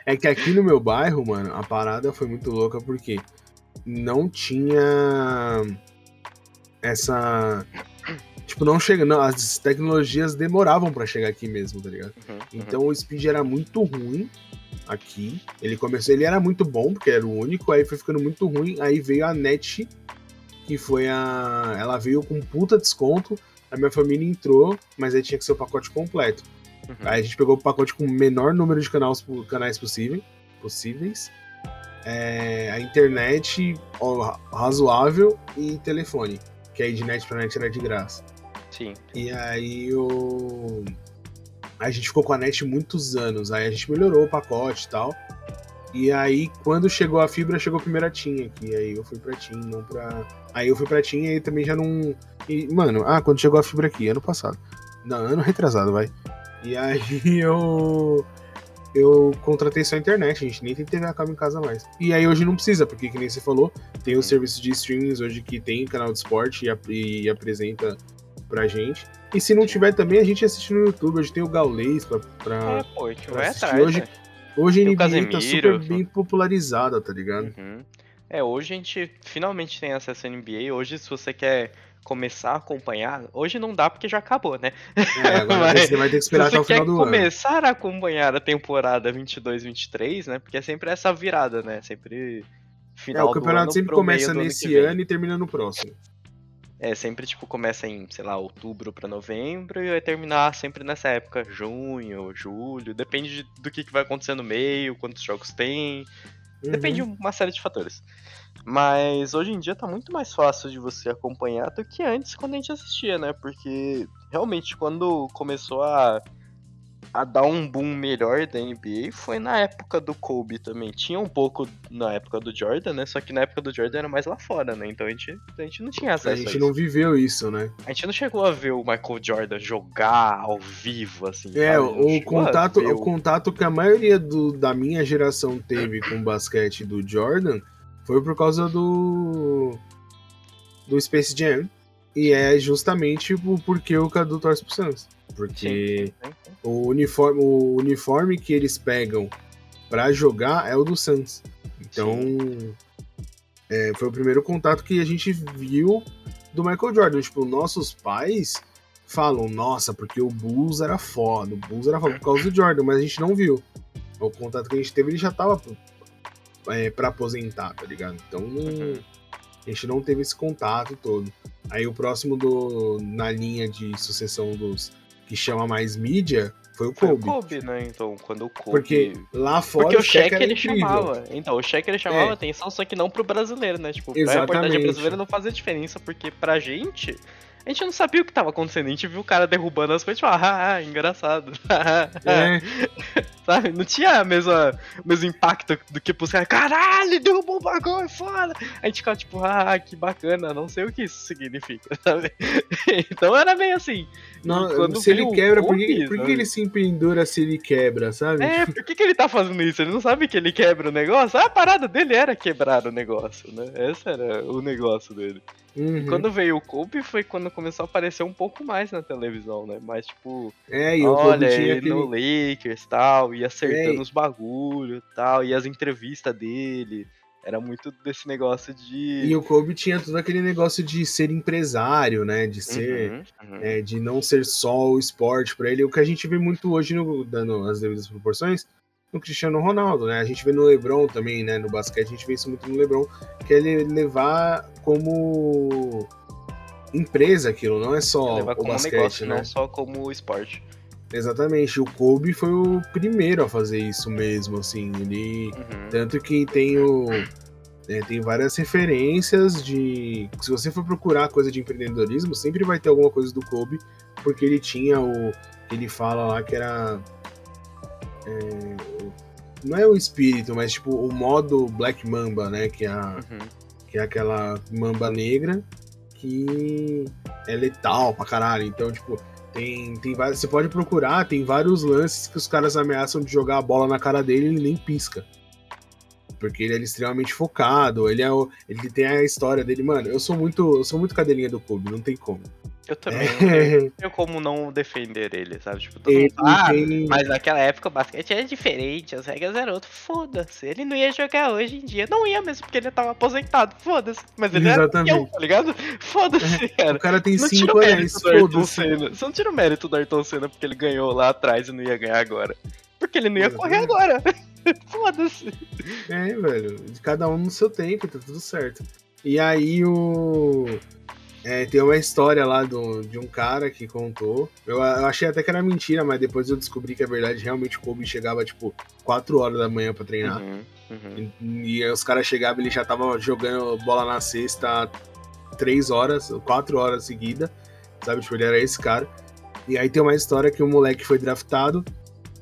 É que aqui no meu bairro, mano, a parada foi muito louca porque não tinha essa. Tipo, não chega. Não, as tecnologias demoravam pra chegar aqui mesmo, tá ligado? Uhum, Então o speed era muito ruim aqui. Ele começou, ele era muito bom, porque era o único, aí foi ficando muito ruim. Aí veio a net, que foi a. Ela veio com puta desconto. A minha família entrou, mas aí tinha que ser o pacote completo. Uhum. Aí a gente pegou o pacote com o menor número de canais, canais possível, possíveis. É, a internet ó, razoável e telefone. Que aí de net pra net era de graça. Sim. E aí o. A gente ficou com a net muitos anos. Aí a gente melhorou o pacote e tal. E aí, quando chegou a fibra, chegou primeiro a TIM aqui. Aí eu fui pra TIM, não pra. Aí eu fui pra TIM e também já não. E, mano, ah, quando chegou a fibra aqui, ano passado. Não, ano retrasado, vai. E aí eu. Eu contratei só a internet, a gente nem tem TV a cabo em casa mais. E aí hoje não precisa, porque que nem você falou, tem os Uhum. serviços de streamings hoje que tem canal de esporte e, ap- e apresenta pra gente. E se não tiver também, a gente assiste no YouTube. Hoje tem o Gaulês pra. pra... É, pô, a gente pra vai assistir atrás. hoje. né? Hoje a o NBA tá Casemiro. super bem popularizada, tá ligado? Uhum. É, hoje a gente finalmente tem acesso à NBA. Hoje, se você quer começar a acompanhar, hoje não dá porque já acabou, né? É, agora Mas, você vai ter que esperar até o final do ano. começar a acompanhar a temporada 22-23, né? Porque é sempre essa virada, né? Sempre É, final o do campeonato ano sempre começa ano nesse vem. ano e termina no próximo. É, sempre, tipo, começa em, sei lá, outubro pra novembro e vai terminar sempre nessa época, junho, julho, depende de- do que, que vai acontecer no meio, quantos jogos tem, depende de Uhum. uma série de fatores. Mas hoje em dia tá muito mais fácil de você acompanhar do que antes quando a gente assistia, né? Porque realmente quando começou a, a dar um boom melhor da NBA foi na época do Kobe também. Tinha um pouco na época do Jordan, né? Só que na época do Jordan era mais lá fora, né? Então a gente, a gente não tinha acesso A a, gente isso. não viveu isso, né? A gente não chegou a ver o Michael Jordan jogar ao vivo, assim. É, o a contato, o contato que a maioria do, da minha geração teve com o basquete do Jordan foi por causa do do Space Jam. E é justamente o porquê o Cadu torce pro Suns. Porque Sim, sim, sim. o uniforme, o uniforme que eles pegam pra jogar é o do Suns. Então, é, foi o primeiro contato que a gente viu do Michael Jordan. Tipo, nossos pais falam, nossa, porque o Bulls era foda, o Bulls era foda por causa do Jordan, mas a gente não viu. O contato que a gente teve, ele já tava é, pra aposentar, tá ligado? Então, não- Uhum. a gente não teve esse contato todo. Aí o próximo do, na linha de sucessão dos que chama mais mídia foi o Foi o Kobe. Kobe, né? Então, quando o Kobe. Porque lá fora Porque o cheque ele incrível. chamava. Então, o cheque ele chamava É. atenção, só que não pro brasileiro, né? Tipo, pra Exatamente. reportagem brasileira não fazia diferença, porque pra gente, A gente não sabia o que tava acontecendo, a gente viu o cara derrubando as coisas, tipo, ah, engraçado. é. Sabe? Não tinha a mesma, o mesmo impacto do que pros caras, caralho, derrubou o bagulho, foda. A gente ficava tipo, ah, que bacana, não sei o que isso significa, sabe? então era bem assim. Não, se ele quebra, por, que, por que ele se pendura se ele quebra, sabe? É, por que, que ele tá fazendo isso? Ele não sabe que ele quebra o negócio? Ah, a parada dele era quebrar o negócio, né? Esse era o negócio dele. Uhum. E quando veio o Kobe foi quando começou a aparecer um pouco mais na televisão, né? Mas tipo, é, e olha, ele aquele... no Lakers tal, e acertando é. os bagulho tal, e as entrevistas dele. Era muito desse negócio de. E o Kobe tinha todo aquele negócio de ser empresário, né? De ser. Uhum, uhum. É, de não ser só o esporte para ele. O que a gente vê muito hoje, no, dando as devidas proporções, no Cristiano Ronaldo, né? A gente vê no LeBron também, né? No basquete, a gente vê isso muito no LeBron, que é ele levar como empresa aquilo, não é só levar o como basquete, negócio, né? Não só como esporte. Exatamente, o Kobe foi o primeiro a fazer isso mesmo, assim, ele... Uhum. Tanto que tem o... É, tem várias referências de... Se você for procurar coisa de empreendedorismo, sempre vai ter alguma coisa do Kobe, porque ele tinha o... Ele fala lá que era... É, não é o espírito, mas tipo o modo Black Mamba, né? Que é, a, uhum. que é aquela mamba negra que é letal pra caralho. Então, tipo, tem, tem você pode procurar, tem vários lances que os caras ameaçam de jogar a bola na cara dele e ele nem pisca. Porque ele é extremamente focado, ele é ele tem a história dele, mano. Eu sou muito, eu sou muito cadelinha do clube, não tem como. Eu também. É. Não tenho como não defender ele, sabe? Tipo, todo ele mundo, ah, tem... mas naquela época o basquete era diferente, as regras eram outras. Foda-se. Ele não ia jogar hoje em dia. Não ia mesmo, porque ele tava aposentado. Foda-se. Mas ele Exatamente. era campeão, tá ligado? Foda-se, é, cara. O cara tem 5 anos, foda-se. Você não tira o mérito do Ayrton Senna porque ele ganhou lá atrás e não ia ganhar agora. Porque ele não ia correr agora. Foda-se. É, velho. Cada um no seu tempo, tá tudo certo. E aí o. É, tem uma história lá do, de um cara que contou. Eu, eu, achei até que era mentira, mas depois eu descobri que é verdade. Realmente o Kobe chegava, tipo, 4 horas da manhã para treinar. Uhum, uhum. E, e os caras chegavam, ele já tava jogando bola na cesta 3 horas, 4 horas seguida. Sabe? Tipo, ele era esse cara. E aí tem uma história que o moleque foi draftado.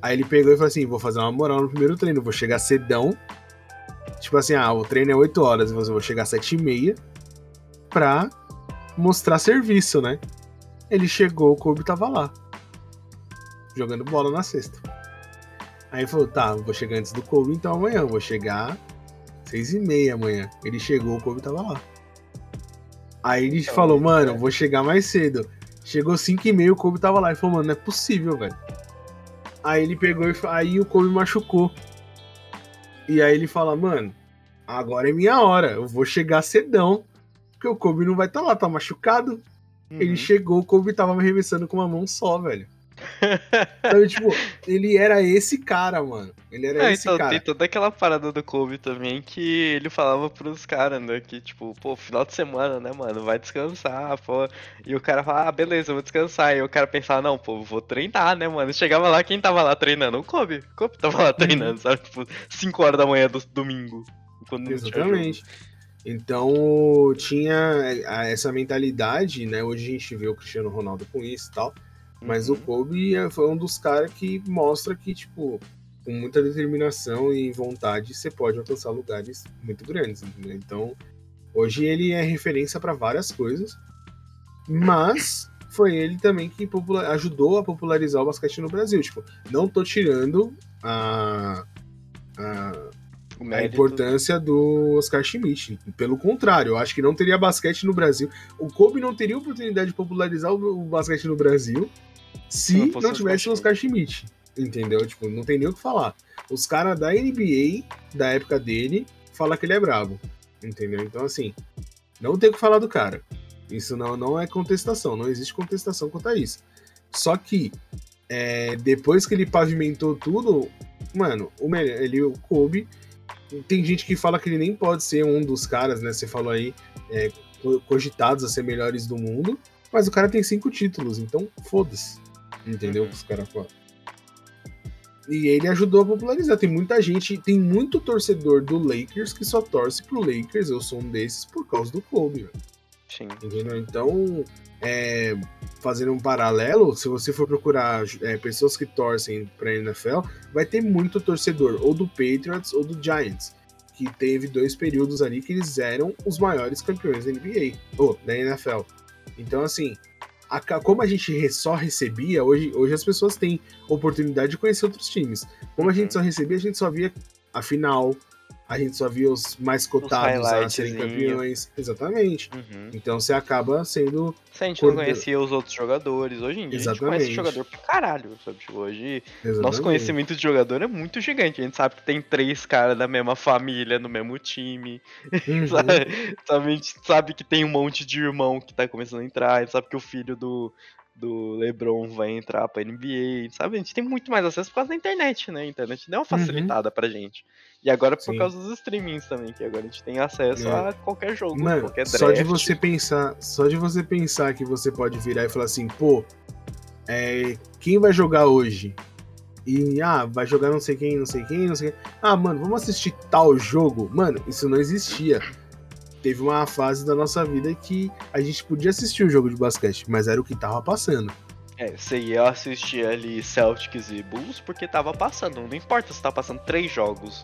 Aí ele pegou e falou assim: vou fazer uma moral no primeiro treino, vou chegar cedão. Tipo assim, ah, o treino é 8 horas, eu vou chegar 7 e meia pra mostrar serviço, né? Ele chegou, o Kobe tava lá. Jogando bola na cesta. Aí falou, tá, vou chegar antes do Kobe, então amanhã. Vou chegar seis e meia amanhã. Ele chegou, o Kobe tava lá. Aí ele então, falou, mano, é. vou chegar mais cedo. Chegou cinco e meia, o Kobe tava lá. Ele falou, mano, não é possível, velho. Aí ele pegou e aí o Kobe machucou. E aí ele fala, mano, agora é minha hora. Eu vou chegar cedão. Porque o Kobe não vai estar tá lá, tá machucado. Uhum. Ele chegou, o Kobe tava me arremessando com uma mão só, velho. então, tipo, ele era esse cara, mano. Ele era esse então, cara. Tem toda aquela parada do Kobe também que ele falava pros caras, né? Que, tipo, pô, final de semana, né, mano? Vai descansar, pô. E o cara fala, ah, beleza, vou descansar. E o cara pensava, não, pô, vou treinar, né, mano? Chegava lá, quem tava lá treinando? O Kobe. O Kobe tava lá treinando, uhum. sabe? Tipo, 5 horas da manhã do domingo. Exatamente. Então tinha essa mentalidade, né? Hoje a gente vê o Cristiano Ronaldo com isso e tal. Mas uhum. o Kobe é, foi um dos caras que mostra que, tipo, com muita determinação e vontade, você pode alcançar lugares muito grandes. Né? Então, hoje ele é referência para várias coisas, mas foi ele também que ajudou a popularizar o basquete no Brasil. Tipo, não tô tirando a, a a importância do Oscar Schmidt. Pelo contrário, eu acho que não teria basquete no Brasil. O Kobe não teria oportunidade de popularizar o basquete no Brasil se não, não tivesse o Oscar Schmidt. Entendeu? Tipo, não tem nem o que falar. Os caras da NBA, da época dele, falam que ele é brabo. Entendeu? Então, assim, não tem o que falar do cara. Isso não, não é contestação, não existe contestação quanto a isso. Só que, é, depois que ele pavimentou tudo, mano, o, melhor, ele, o Kobe tem gente que fala que ele nem pode ser um dos caras, né? Você falou aí, é, cogitados a ser melhores do mundo, mas o cara tem cinco títulos, então foda-se. Entendeu o que os caras falam? E ele ajudou a popularizar. Tem muita gente, tem muito torcedor do Lakers que só torce pro Lakers. Eu sou um desses por causa do Kobe, velho. Sim. Entendeu? Então, é, fazendo um paralelo, se você for procurar é, pessoas que torcem pra NFL, vai ter muito torcedor, ou do Patriots ou do Giants, que teve dois períodos ali que eles eram os maiores campeões da NBA, ou da NFL. Então, assim, a, como a gente só recebia, hoje, hoje as pessoas têm oportunidade de conhecer outros times. Como a gente só recebia, a gente só via a final, a gente só via os mais cotados a serem campeões. Exatamente. Uhum. Então você acaba sendo. Se a gente não conhecia os outros jogadores, hoje em dia Exatamente. a gente conhece jogador pra caralho, sabe? Tipo, hoje, Exatamente. nosso conhecimento de jogador é muito gigante. A gente sabe que tem três caras da mesma família, no mesmo time. Uhum. sabe? A gente sabe que tem um monte de irmão que tá começando a entrar. A gente sabe que o filho do, do LeBron vai entrar pra NBA, sabe? A gente tem muito mais acesso por causa da internet, né? A internet deu uma uhum. facilitada uhum. pra gente. E agora por Sim. causa dos streamings também, que agora a gente tem acesso é. a qualquer jogo, Mano, qualquer draft. Só de você pensar, só de você pensar que você pode virar e falar assim, pô, é, quem vai jogar hoje? E, ah, vai jogar não sei quem, não sei quem, não sei quem. Ah, mano, vamos assistir tal jogo? Mano, isso não existia teve uma fase da nossa vida que a gente podia assistir o jogo de basquete, mas era o que tava passando. É, você ia assistir ali Celtics e Bulls porque tava passando. Não importa se tá passando três jogos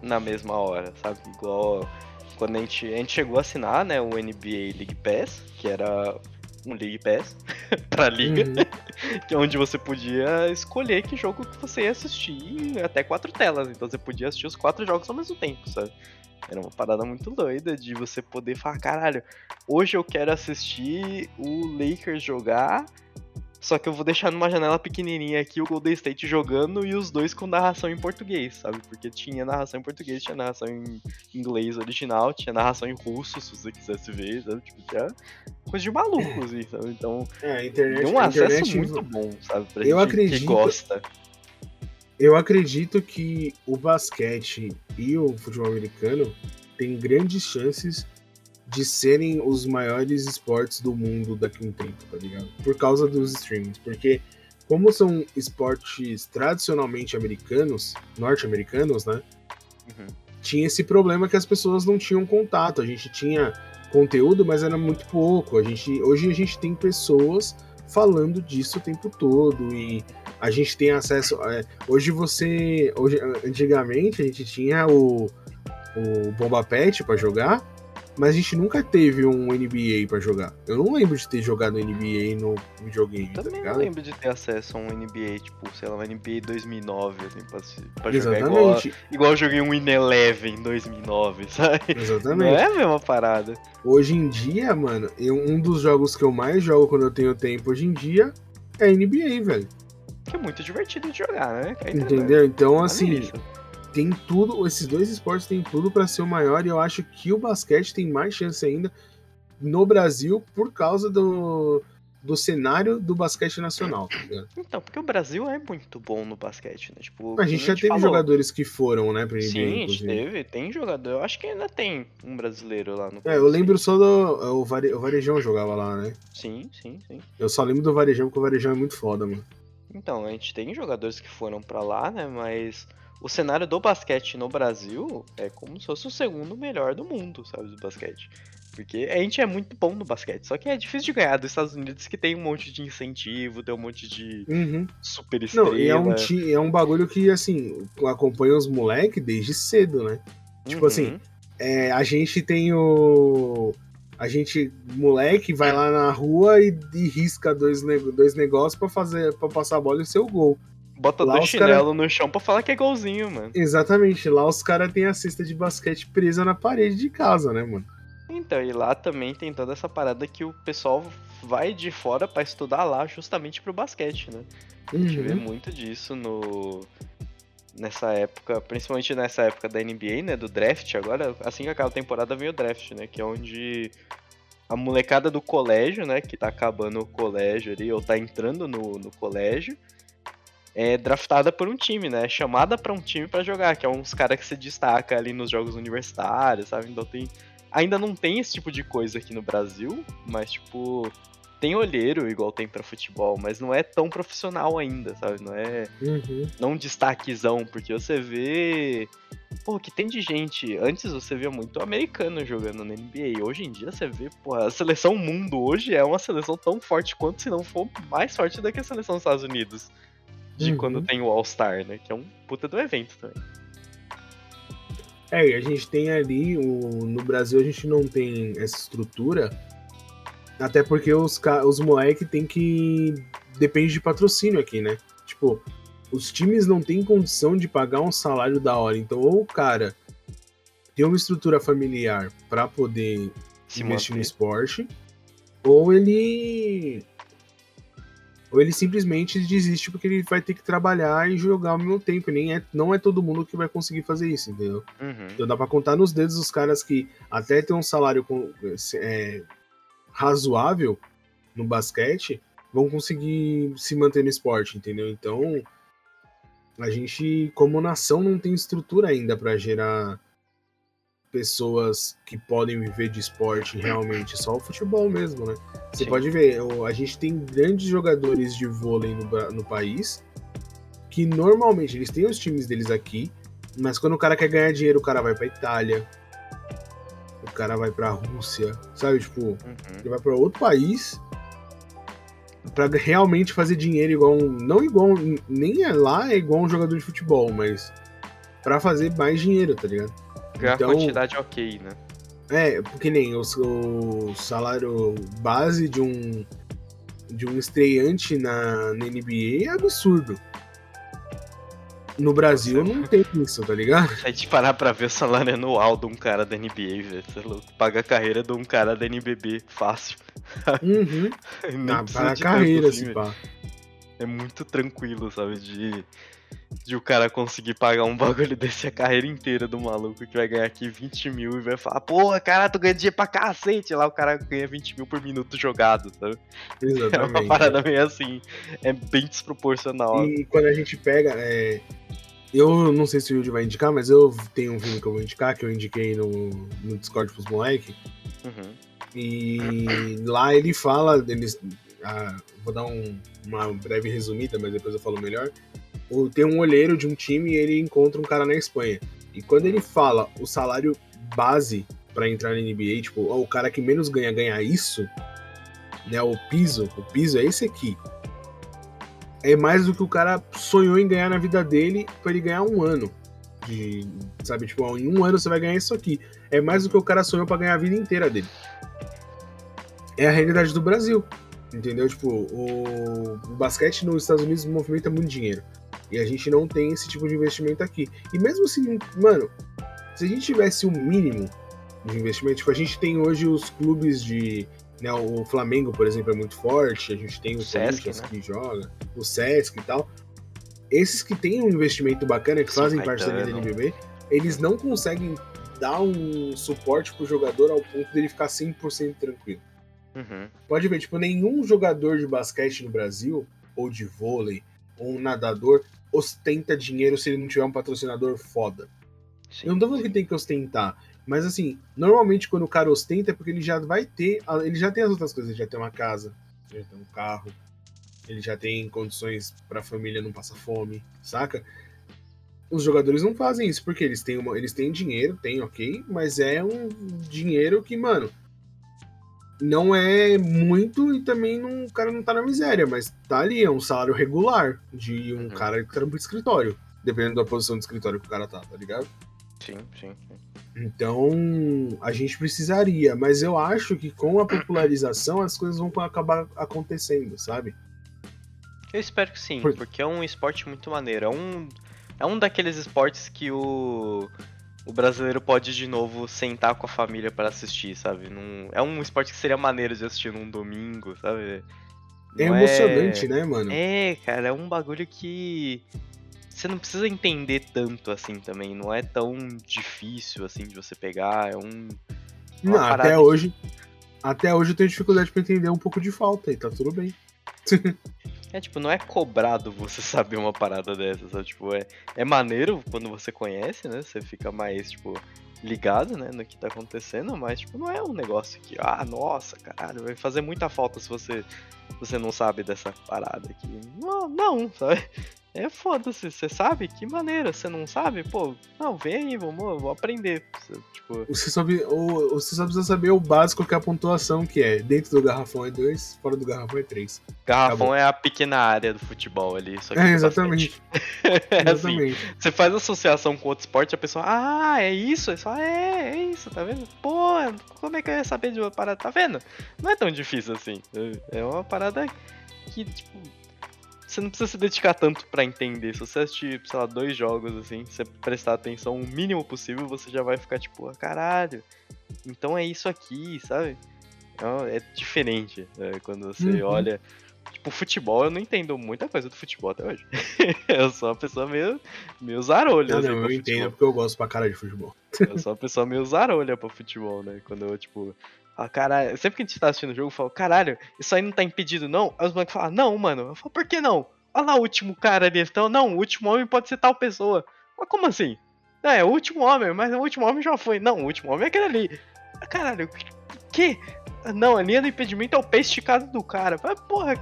na mesma hora, sabe? Igual quando a gente, a gente chegou a assinar, né, o NBA League Pass, que era um League Pass pra liga, uhum. que é onde você podia escolher que jogo que você ia assistir até quatro telas. Então você podia assistir os quatro jogos ao mesmo tempo, sabe? Era uma parada muito doida de você poder falar, caralho, hoje eu quero assistir o Lakers jogar, só que eu vou deixar numa janela pequenininha aqui o Golden State jogando e os dois com narração em português, sabe? Porque tinha narração em português, tinha narração em inglês original, tinha narração em russo, se você quisesse ver, sabe? Tipo, tinha coisa de maluco, assim, sabe? Então, é, internet, tem um acesso muito bom, sabe? Pra eu gente acredito, que gosta. Eu acredito que o basquete e o futebol americano têm grandes chances de serem os maiores esportes do mundo daqui a um tempo, tá ligado? Por causa dos streamings. Porque, como são esportes tradicionalmente americanos, norte-americanos, né? Uhum. Tinha esse problema que as pessoas não tinham contato. A gente tinha conteúdo, mas era muito pouco. A gente, hoje a gente tem pessoas falando disso o tempo todo e a gente tem acesso. É, hoje você. Hoje, antigamente a gente tinha o, o Bomba Pet para jogar, mas a gente nunca teve um NBA para jogar. Eu não lembro de ter jogado NBA no videogame. Tá Também tá não lembro de ter acesso a um NBA, tipo, sei lá, um NBA 2009, assim, pra, pra jogar igual, igual eu joguei um In Eleven em 2009, sabe? Exatamente. Não é a mesma parada. Hoje em dia, mano, eu, um dos jogos que eu mais jogo quando eu tenho tempo hoje em dia é NBA, velho. Que é muito divertido de jogar, né? Entendeu? Então, assim tem tudo, esses dois esportes têm tudo para ser o maior e eu acho que o basquete tem mais chance ainda no Brasil por causa do, do cenário do basquete nacional, tá ligado? Então, porque o Brasil é muito bom no basquete, né? Tipo, a gente já teve falou. jogadores que foram, né, pra NBA, Sim, a gente teve, tem jogador. Eu acho que ainda tem um brasileiro lá no É, eu lembro só do. É, o, Vare, o Varejão jogava lá, né? Sim, sim, sim. Eu só lembro do Varejão, porque o Varejão é muito foda, mano. Então, a gente tem jogadores que foram para lá, né? Mas o cenário do basquete no Brasil é como se fosse o segundo melhor do mundo, sabe, do basquete. Porque a gente é muito bom no basquete, só que é difícil de ganhar dos Estados Unidos que tem um monte de incentivo, tem um monte de uhum. super estrela. Não, é um, é um bagulho que, assim, acompanha os moleques desde cedo, né? Tipo assim, uhum. é, a gente tem o... A gente, moleque, vai lá na rua e, e risca dois, dois negócios para fazer, para passar a bola e ser o gol. Bota lá dois chinelo cara... no chão pra falar que é golzinho, mano. Exatamente, lá os caras têm a cesta de basquete presa na parede de casa, né, mano? Então, e lá também tem toda essa parada que o pessoal vai de fora para estudar lá justamente pro basquete, né? A gente uhum. vê muito disso no nessa época, principalmente nessa época da NBA, né, do draft, agora assim que acaba a temporada vem o draft, né, que é onde a molecada do colégio, né, que tá acabando o colégio ali ou tá entrando no, no colégio, é draftada por um time, né? É chamada para um time para jogar, que é uns caras que se destaca ali nos jogos universitários, sabe? Então tem ainda não tem esse tipo de coisa aqui no Brasil, mas tipo tem olheiro igual tem para futebol, mas não é tão profissional ainda, sabe? Não é. Uhum. Não destaquezão, porque você vê. Pô, que tem de gente. Antes você via muito americano jogando na NBA. Hoje em dia você vê, pô, a seleção mundo hoje é uma seleção tão forte quanto, se não for mais forte do que a seleção dos Estados Unidos. De Uhum. quando tem o All-Star, né? Que é um puta do evento também. É, e a gente tem ali, o, no Brasil a gente não tem essa estrutura, até porque os, ca- os moleques tem que. Depende de patrocínio aqui, né? Tipo, os times não têm condição de pagar um salário da hora. Então, ou o cara tem uma estrutura familiar para poder Se investir no manter. esporte, ou ele. Ou ele simplesmente desiste porque ele vai ter que trabalhar e jogar ao mesmo tempo. Nem é, não é todo mundo que vai conseguir fazer isso, entendeu? Uhum. Então dá pra contar nos dedos os caras que até tem um salário com- é, razoável no basquete vão conseguir se manter no esporte, entendeu? Então a gente, como nação, não tem estrutura ainda pra gerar pessoas que podem viver de esporte realmente, só o futebol mesmo, né? Você Sim. pode ver, a gente tem grandes jogadores de vôlei no, no país que normalmente eles têm os times deles aqui, mas quando o cara quer ganhar dinheiro, o cara vai pra Itália, o cara vai pra Rússia, sabe? Tipo, Uhum. ele vai pra outro país pra realmente fazer dinheiro igual um, não igual nem é lá é igual um jogador de futebol, mas pra fazer mais dinheiro, tá ligado? Então- quantidade ok, né? É, porque nem o, o salário base de um de um estreante na, na NBA é absurdo. No Brasil não tem isso, tá ligado? Se a gente parar pra ver o salário anual de um cara da NBA, velho, é. Paga a carreira de um cara da NBB, fácil. Uhum. Nem na de carreira, assim, pá. É muito tranquilo, sabe? De, de o cara conseguir pagar um bagulho desse a carreira inteira do maluco que vai ganhar aqui 20 mil e vai falar, porra, cara, tu ganha dinheiro pra cacete. Lá o cara ganha 20 mil por minuto jogado, sabe? É uma Exatamente. parada meio assim. É bem desproporcional. E quando a gente pega. é, Eu não sei se o Yudi vai indicar, mas eu tenho um filme que eu vou indicar, que eu indiquei no, no Discord pros moleques. Uhum. E lá ele fala, eles, ah, vou dar um- uma breve resumida, mas depois eu falo melhor. O- tem um olheiro de um time e ele encontra um cara na Espanha. E quando ele fala o salário base pra entrar na NBA, tipo, o cara que menos ganha ganha isso, né? O piso, o piso é esse aqui. É mais do que o cara sonhou em ganhar na vida dele pra ele ganhar um ano. De, sabe, tipo, em um ano você vai ganhar isso aqui. É mais do que o cara sonhou pra ganhar a vida inteira dele é a realidade do Brasil. Entendeu? Tipo, o basquete nos Estados Unidos movimenta muito dinheiro. E a gente não tem esse tipo de investimento aqui. E mesmo assim, mano, se a gente tivesse o mínimo de investimento, tipo, a gente tem hoje os clubes de. Né, o Flamengo, por exemplo, é muito forte, a gente tem o, O Sesc, né? que joga, o Sesc e tal. Esses que têm um investimento bacana, que São fazem parceria da. NBB, eles não conseguem dar um suporte pro jogador ao ponto dele ficar 100% tranquilo. Uhum. Pode ver, tipo, nenhum jogador de basquete no Brasil, ou de vôlei, ou um nadador, ostenta dinheiro se ele não tiver um patrocinador foda. Sim, Eu não tô falando que tem que ostentar, mas assim, normalmente quando o cara ostenta é porque ele já vai ter, ele já tem as outras coisas, ele já tem uma casa, ele já tem um carro, ele já tem condições pra família não passar fome, saca? Os jogadores não fazem isso porque eles têm, uma, eles têm dinheiro, tem ok, mas é um dinheiro que, mano, não é muito e também não, o cara não tá na miséria, mas tá ali, é um salário regular de um Uhum. cara que trampa de escritório, dependendo da posição de escritório que o cara tá, tá ligado? Sim, sim, sim. Então, a gente precisaria, mas eu acho que com a popularização as coisas vão acabar acontecendo, sabe? Eu espero que sim, Por- porque é um esporte muito maneiro. É um, é um daqueles esportes que o, o brasileiro pode de novo sentar com a família para assistir, sabe? Num, é um esporte que seria maneiro de assistir num domingo, sabe? É Não emocionante, né, mano? É, cara, é um bagulho que você não precisa entender tanto assim também. Não é tão difícil assim de você pegar. É um. não, uma parada até hoje. Até hoje eu tenho dificuldade pra entender um pouco de falta e tá tudo bem. É tipo, não é cobrado você saber uma parada dessa, sabe? Tipo, é, é maneiro quando você conhece, né? Você fica mais, tipo, ligado, né, no que tá acontecendo, mas, tipo, não é um negócio que, ah, nossa, caralho, vai fazer muita falta se você, você não sabe dessa parada aqui. Não, não, sabe? É foda-se, você sabe? Que maneira, você não sabe? Pô, não, vem aí, vamos, vou aprender. Tipo... Você, só, você só precisa saber o básico que é a pontuação, que é dentro do garrafão é 2, fora do garrafão é 3. Garrafão Acabou. é a pequena área do futebol ali. Só que é, exatamente. é assim, você faz associação com outro esporte, a pessoa, ah, é isso? Aí você fala, é, é isso, tá vendo? Pô, como é que eu ia saber de uma parada? Tá vendo? Não é tão difícil assim. É uma parada que, tipo você não precisa se dedicar tanto para entender. Se você assistir, sei lá, dois jogos, assim, você prestar atenção o mínimo possível, você já vai ficar tipo, ah, caralho, então é isso aqui, sabe? É, é diferente né? quando você uhum. olha. Tipo, futebol, eu não entendo muita coisa do futebol até hoje. eu sou uma pessoa meio, meio zarolha. Não, assim, não, eu entendo porque eu gosto pra cara de futebol. eu sou uma pessoa meio zarolha pra futebol, né? Quando eu, tipo, ah, caralho, sempre que a gente tá assistindo o jogo, eu falo, caralho, isso aí não tá impedido, não? Aí os moleques falam, não, mano. Eu falo, por que não? Olha lá o último cara ali. Então, não, o último homem pode ser tal pessoa. Mas como assim? É, o último homem, mas o último homem já foi. Não, o último homem é aquele ali. Ah, caralho, que? Não, a linha do impedimento é o pé esticado do cara. Mas, porra,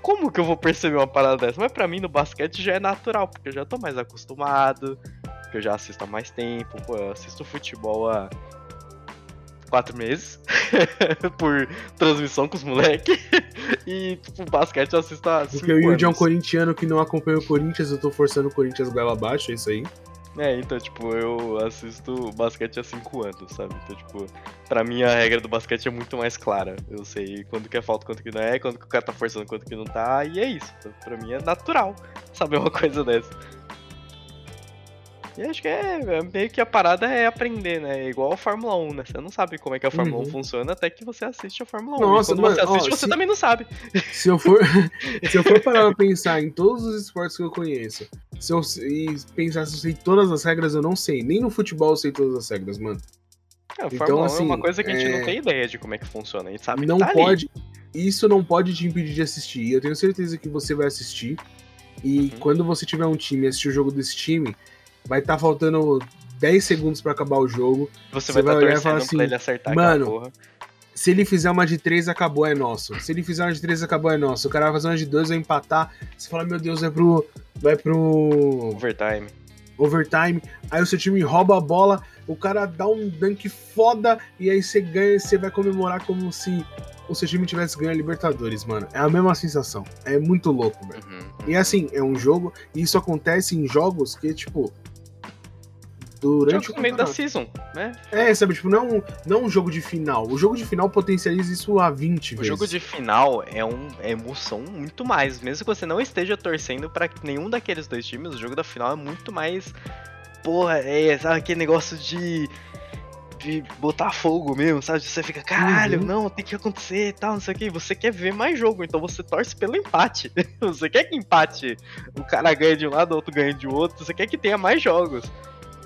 como que eu vou perceber uma parada dessa? Mas pra mim no basquete já é natural, porque eu já tô mais acostumado, porque eu já assisto há mais tempo, pô, eu assisto futebol há quatro meses por transmissão com os moleques. e, tipo, basquete eu assisto há Porque o Yudi é um corintiano que não acompanha o Corinthians, eu tô forçando o Corinthians goela abaixo, é isso aí. É, então, tipo, eu assisto basquete há 5 anos, sabe? Então, tipo, pra mim a regra do basquete é muito mais clara. Eu sei quando que é falta, quando que não é, quando que o cara tá forçando, quando que não tá, e é isso. Então, pra mim é natural saber uma coisa dessa. E acho que é, é, meio que a parada é aprender, né? É igual a Fórmula 1, né? Você não sabe como é que a Fórmula uhum. 1 funciona até que você assiste a Fórmula 1. Nossa, e quando mano, você assiste, ó, você se, também não sabe. Se eu for, se eu for parar pra pensar em todos os esportes que eu conheço, se eu e pensar se eu sei todas as regras, eu não sei. Nem no futebol eu sei todas as regras, mano. É, então, Fórmula assim, 1 é uma coisa que a gente é... não tem ideia de como é que funciona. A gente sabe não que tá pode, ali. Isso não pode te impedir de assistir. Eu tenho certeza que você vai assistir. E uhum. quando você tiver um time e assistir o jogo desse time, vai estar tá faltando 10 segundos para acabar o jogo. Você, você vai, vai tá olhar e falar assim, ele acertar mano, se ele fizer uma de 3, acabou, é nosso. Se ele fizer uma de 3, acabou, é nosso. O cara vai fazer uma de 2, vai empatar. Você fala, meu Deus, vai pro. Vai pro. Overtime. Overtime. Aí o seu time rouba a bola, o cara dá um dunk foda, e aí você ganha, você vai comemorar como se o seu time tivesse ganho a Libertadores, mano. É a mesma sensação. É muito louco, velho. Uhum, uhum. E assim, é um jogo, e isso acontece em jogos que, tipo, durante o meio da season, né? É, sabe, tipo, não, não um jogo de final. O jogo de final potencializa isso a 20 o vezes. O jogo de final é, um, é emoção muito mais. Mesmo que você não esteja torcendo para nenhum daqueles dois times, o jogo da final é muito mais. Porra, é sabe, aquele negócio de de botar fogo mesmo, sabe? Você fica, caralho, uhum. não, tem que acontecer e tal, não sei o que. Você quer ver mais jogo, então você torce pelo empate. você quer que empate, o cara ganhe de um lado, o outro ganhe de outro, você quer que tenha mais jogos.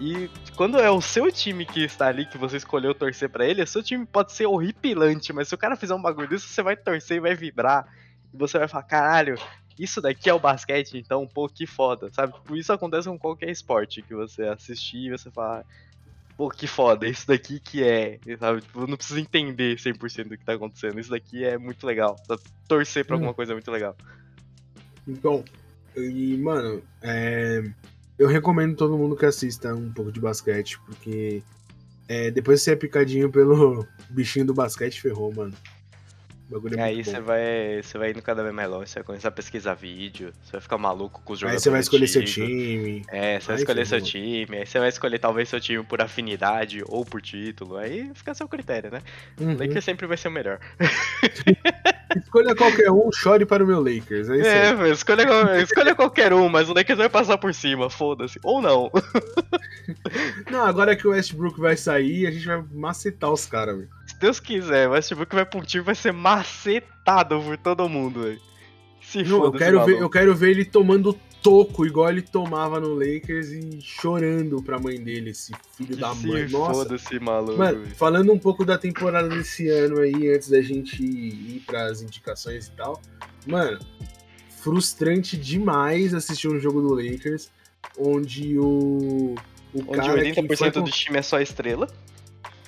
E quando é o seu time que está ali, que você escolheu torcer para ele, o seu time pode ser horripilante, mas se o cara fizer um bagulho disso, você vai torcer e vai vibrar. E você vai falar, caralho, isso daqui é o basquete, então, pô, que foda, sabe? Tipo, isso acontece com qualquer esporte que você assistir e você fala, pô, que foda, isso daqui que é, sabe? Tipo, não precisa entender 100% do que tá acontecendo, isso daqui é muito legal, torcer pra hum. alguma coisa é muito legal. Então, e, mano, é eu recomendo todo mundo que assista um pouco de basquete, porque é, depois de ser picadinho pelo bichinho do basquete, ferrou, mano. É aí você vai, você vai indo cada vez mais longe, você vai começar a pesquisar vídeo, você vai ficar maluco com os jogadores. Aí você vai escolher seu time. É, você vai escolher seu time, aí você vai escolher talvez seu time por afinidade ou por título, aí fica a seu critério, né? Uhum. O Lakers sempre vai ser o melhor. Escolha qualquer um, chore para o meu Lakers. É, isso é escolha, escolha qualquer um, mas o Lakers vai passar por cima, foda-se. Ou não. não, agora que o Westbrook vai sair, a gente vai macetar os caras, velho. Deus quiser, o Westbrook vai um time vai ser macetado por todo mundo, velho. Se não, eu quero ver, eu quero ver ele tomando toco, igual ele tomava no Lakers e chorando pra mãe dele, esse filho que da mãe. Nossa. Foda-se, maluco. Mano, falando um pouco da temporada desse ano aí, antes da gente ir pras indicações e tal. Mano, frustrante demais assistir um jogo do Lakers onde o O Onde cara que 80% foi do time é só estrela.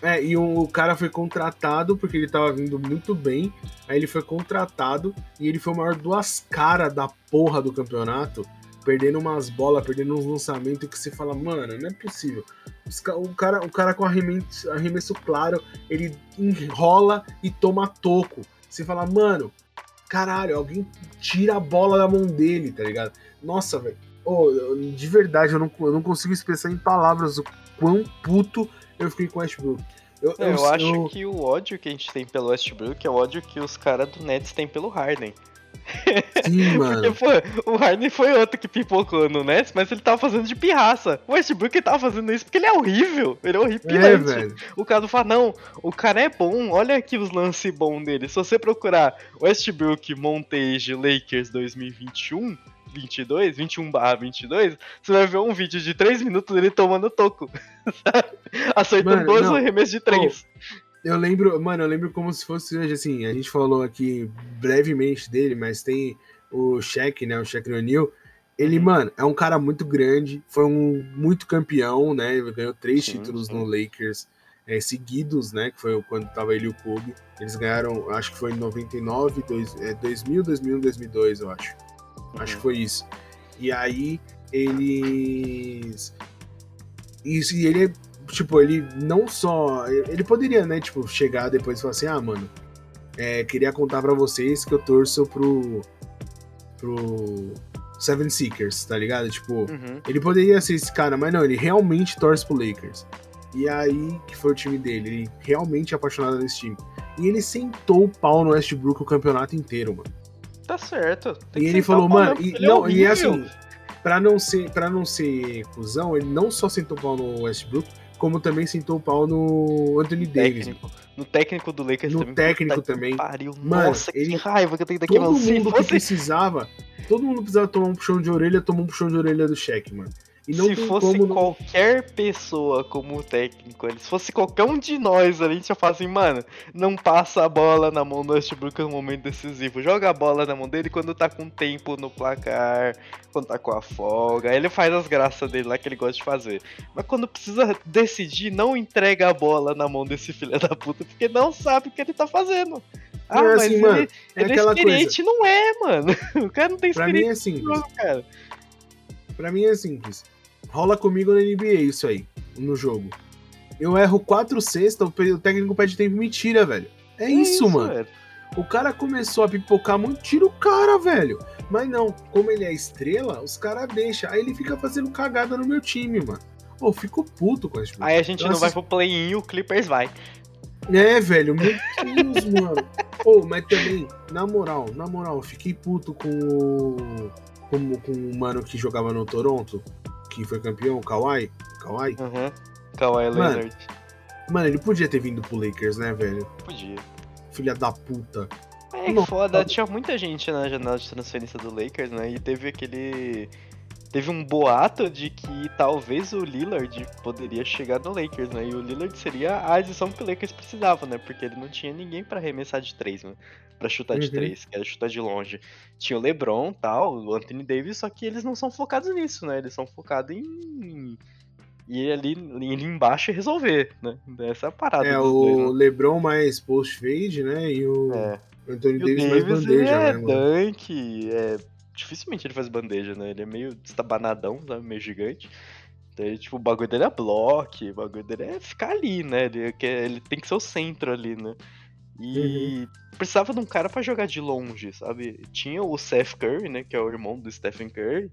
É, e o, cara foi contratado porque ele tava vindo muito bem. Aí ele foi contratado e ele foi o maior duas caras da porra do campeonato. Perdendo umas bolas, perdendo uns lançamentos que você fala, mano, não é possível. O cara, o cara com arremesso, arremesso claro, ele enrola e toma toco. Você fala, mano, caralho, alguém tira a bola da mão dele, tá ligado? Nossa, velho. Eu- de verdade, eu não, eu não consigo expressar em palavras o quão puto eu fiquei com o Westbrook. Eu, Não, eu, acho que o ódio que a gente tem pelo Westbrook é o ódio que os caras do Nets têm pelo Harden. Sim, mano. Porque, pô, o Harden foi outro que pipocou no Nets, mas ele tava fazendo de pirraça. O Westbrook tava fazendo isso porque ele é horrível. Ele é É, horripilante. velho. o cara fala, não, o cara é bom, olha aqui os lances bons dele. Se você procurar Westbrook Montage Lakers 2021, 22, 21 barra 22, você vai ver um vídeo de 3 minutos dele tomando toco. Acertando dois arremessos de 3. Eu lembro, mano, eu lembro como se fosse hoje, assim, a gente falou aqui brevemente dele, mas tem o Shaq, né, o Shaq O'Neal. Ele, Uhum. mano, é um cara muito grande, foi um muito campeão, né, ele ganhou três Sim, títulos sim. no Lakers é, seguidos, né, que foi quando tava ele e o Kobe. Eles ganharam, acho que foi em 99, dois, é, 2000, 2001, 2002, eu acho. Acho que foi isso. E aí eles. Isso, e ele, tipo, ele não só. Ele poderia, né, tipo, chegar depois e falar assim: ah, mano, é, queria contar pra vocês que eu torço pro. pro. Seven Seekers, tá ligado? Tipo, Uhum. ele poderia ser esse cara, mas não, ele realmente torce pro Lakers. E aí que foi o time dele, ele realmente é apaixonado nesse time. E ele sentou o pau no Westbrook o campeonato inteiro, mano. Tá certo. Tem E que ele falou, mano, e, ele é não, e é horrível. assim, pra não ser, para não ser cuzão, ele não só sentou o pau no Westbrook, como também sentou o pau no Anthony Davis. técnico. No técnico do Lakers No também. técnico Puta que também. Pariu. Mano, Nossa, que ele- raiva que eu tenho daqui, Todo mano. Se mundo que fosse, precisava, todo mundo precisava tomar um puxão de orelha, tomou um puxão de orelha do Shaq, mano. E se fosse não- qualquer pessoa como técnico, ali, se fosse qualquer um de nós ali, a gente ia falar assim, mano, não passa a bola na mão do Westbrook no momento decisivo. Joga a bola na mão dele quando tá com tempo no placar, quando tá com a folga. Ele faz as graças dele lá que ele gosta de fazer. Mas quando precisa decidir, não entrega a bola na mão desse filho da puta, porque não sabe o que ele tá fazendo. Ah, Não, é mas assim, ele, mano, ele é é aquela coisa. experiente, não é, mano. O cara não tem Pra mim experiência é jogo, cara. Pra mim é simples. Rola comigo na NBA isso aí, no jogo. Eu erro 4 sextas, o técnico pede tempo e me tira, velho. É, isso, mano. velho. O cara começou a pipocar muito, tira o cara, velho. Mas não, como ele é estrela, os caras deixam. Aí ele fica fazendo cagada no meu time, mano. Pô, fico puto com esse Aí a gente não vai pro play-in e o Clippers vai. É, velho, meu Deus, mano. Pô, mas também, na moral, na moral, fiquei puto com o. Com, com o mano que jogava no Toronto, que foi campeão, o Kawhi. Kawhi. Aham. Kawhi. Leonard. Mano, ele podia ter vindo pro Lakers, né, velho? Podia. Filha da puta. É que foda, tinha muita gente na janela de transferência do Lakers, né? E teve aquele. Teve um boato de que talvez o Lillard poderia chegar no Lakers, né? E o Lillard seria a adição que o Lakers precisava, né? Porque ele não tinha ninguém pra arremessar de três, né? Pra chutar de Uhum. três, que era chutar de longe. Tinha o LeBron tal, o Anthony Davis, só que eles não são focados nisso, né? Eles são focados em. ir ali, ir embaixo e resolver, né? Essa é a parada É, o dois, né? LeBron mais post-fade, né? E o É. Anthony E o Davis, mais Davis bandeja, é né, mano? dunk, é... dificilmente ele faz bandeja, né? Ele é meio estabanadão, sabe? Meio gigante. Então, ele, tipo, o bagulho dele é bloco, o bagulho dele é ficar ali, né? Ele, quer- ele tem que ser o centro ali, né? E precisava de um cara pra jogar de longe, sabe? Tinha o Seth Curry, né? Que é o irmão do Stephen Curry.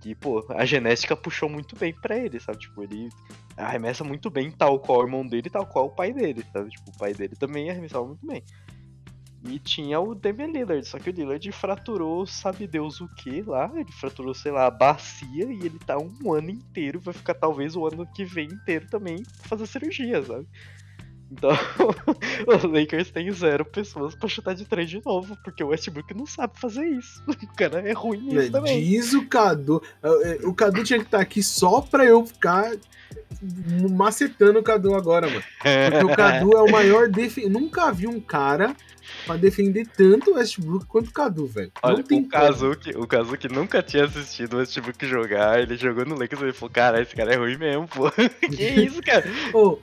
Que, pô, a genética puxou muito bem pra ele, sabe? Tipo, ele arremessa muito bem, tal qual o irmão dele, tal qual o pai dele, sabe? Tipo, o pai dele também arremessava muito bem. E tinha o Damian Lillard, só que o Lillard fraturou, sabe Deus o que lá, ele fraturou, sei lá, a bacia e ele tá um ano inteiro, vai ficar talvez o ano que vem inteiro também pra fazer cirurgia, sabe? Então, o Lakers tem zero pessoas pra chutar de três de novo, porque o Westbrook não sabe fazer isso. O cara é ruim nisso Né, também. Diz o Cadu. é, é, O Cadu tinha que estar aqui só pra eu ficar macetando o Cadu agora, mano. Porque o Cadu é o maior defensor. Nunca vi um cara pra defender tanto o Westbrook quanto o Cadu, velho. Olha, Não tem o Kazuki, o Kazuki nunca tinha assistido o Westbrook jogar, ele jogou no Lakers e falou, cara, esse cara é ruim mesmo, pô. que isso, cara? Ô,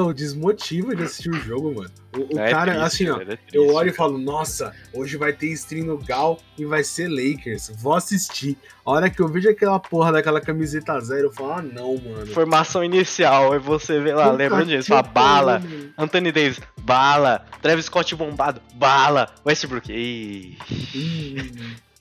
oh, desmotiva de assistir o jogo, mano. O, o é cara, triste, assim, ó, é eu olho e falo, nossa, hoje vai ter stream no Gal e vai ser Lakers. Vou assistir. A hora que eu vejo aquela porra daquela camiseta zero, eu falo, ah, não, mano. Formação inicial, aí você vê lá, lembra disso? Fala, bala, Anthony Davis, bala, Travis Scott bombado, bala, Westbrook. Ih.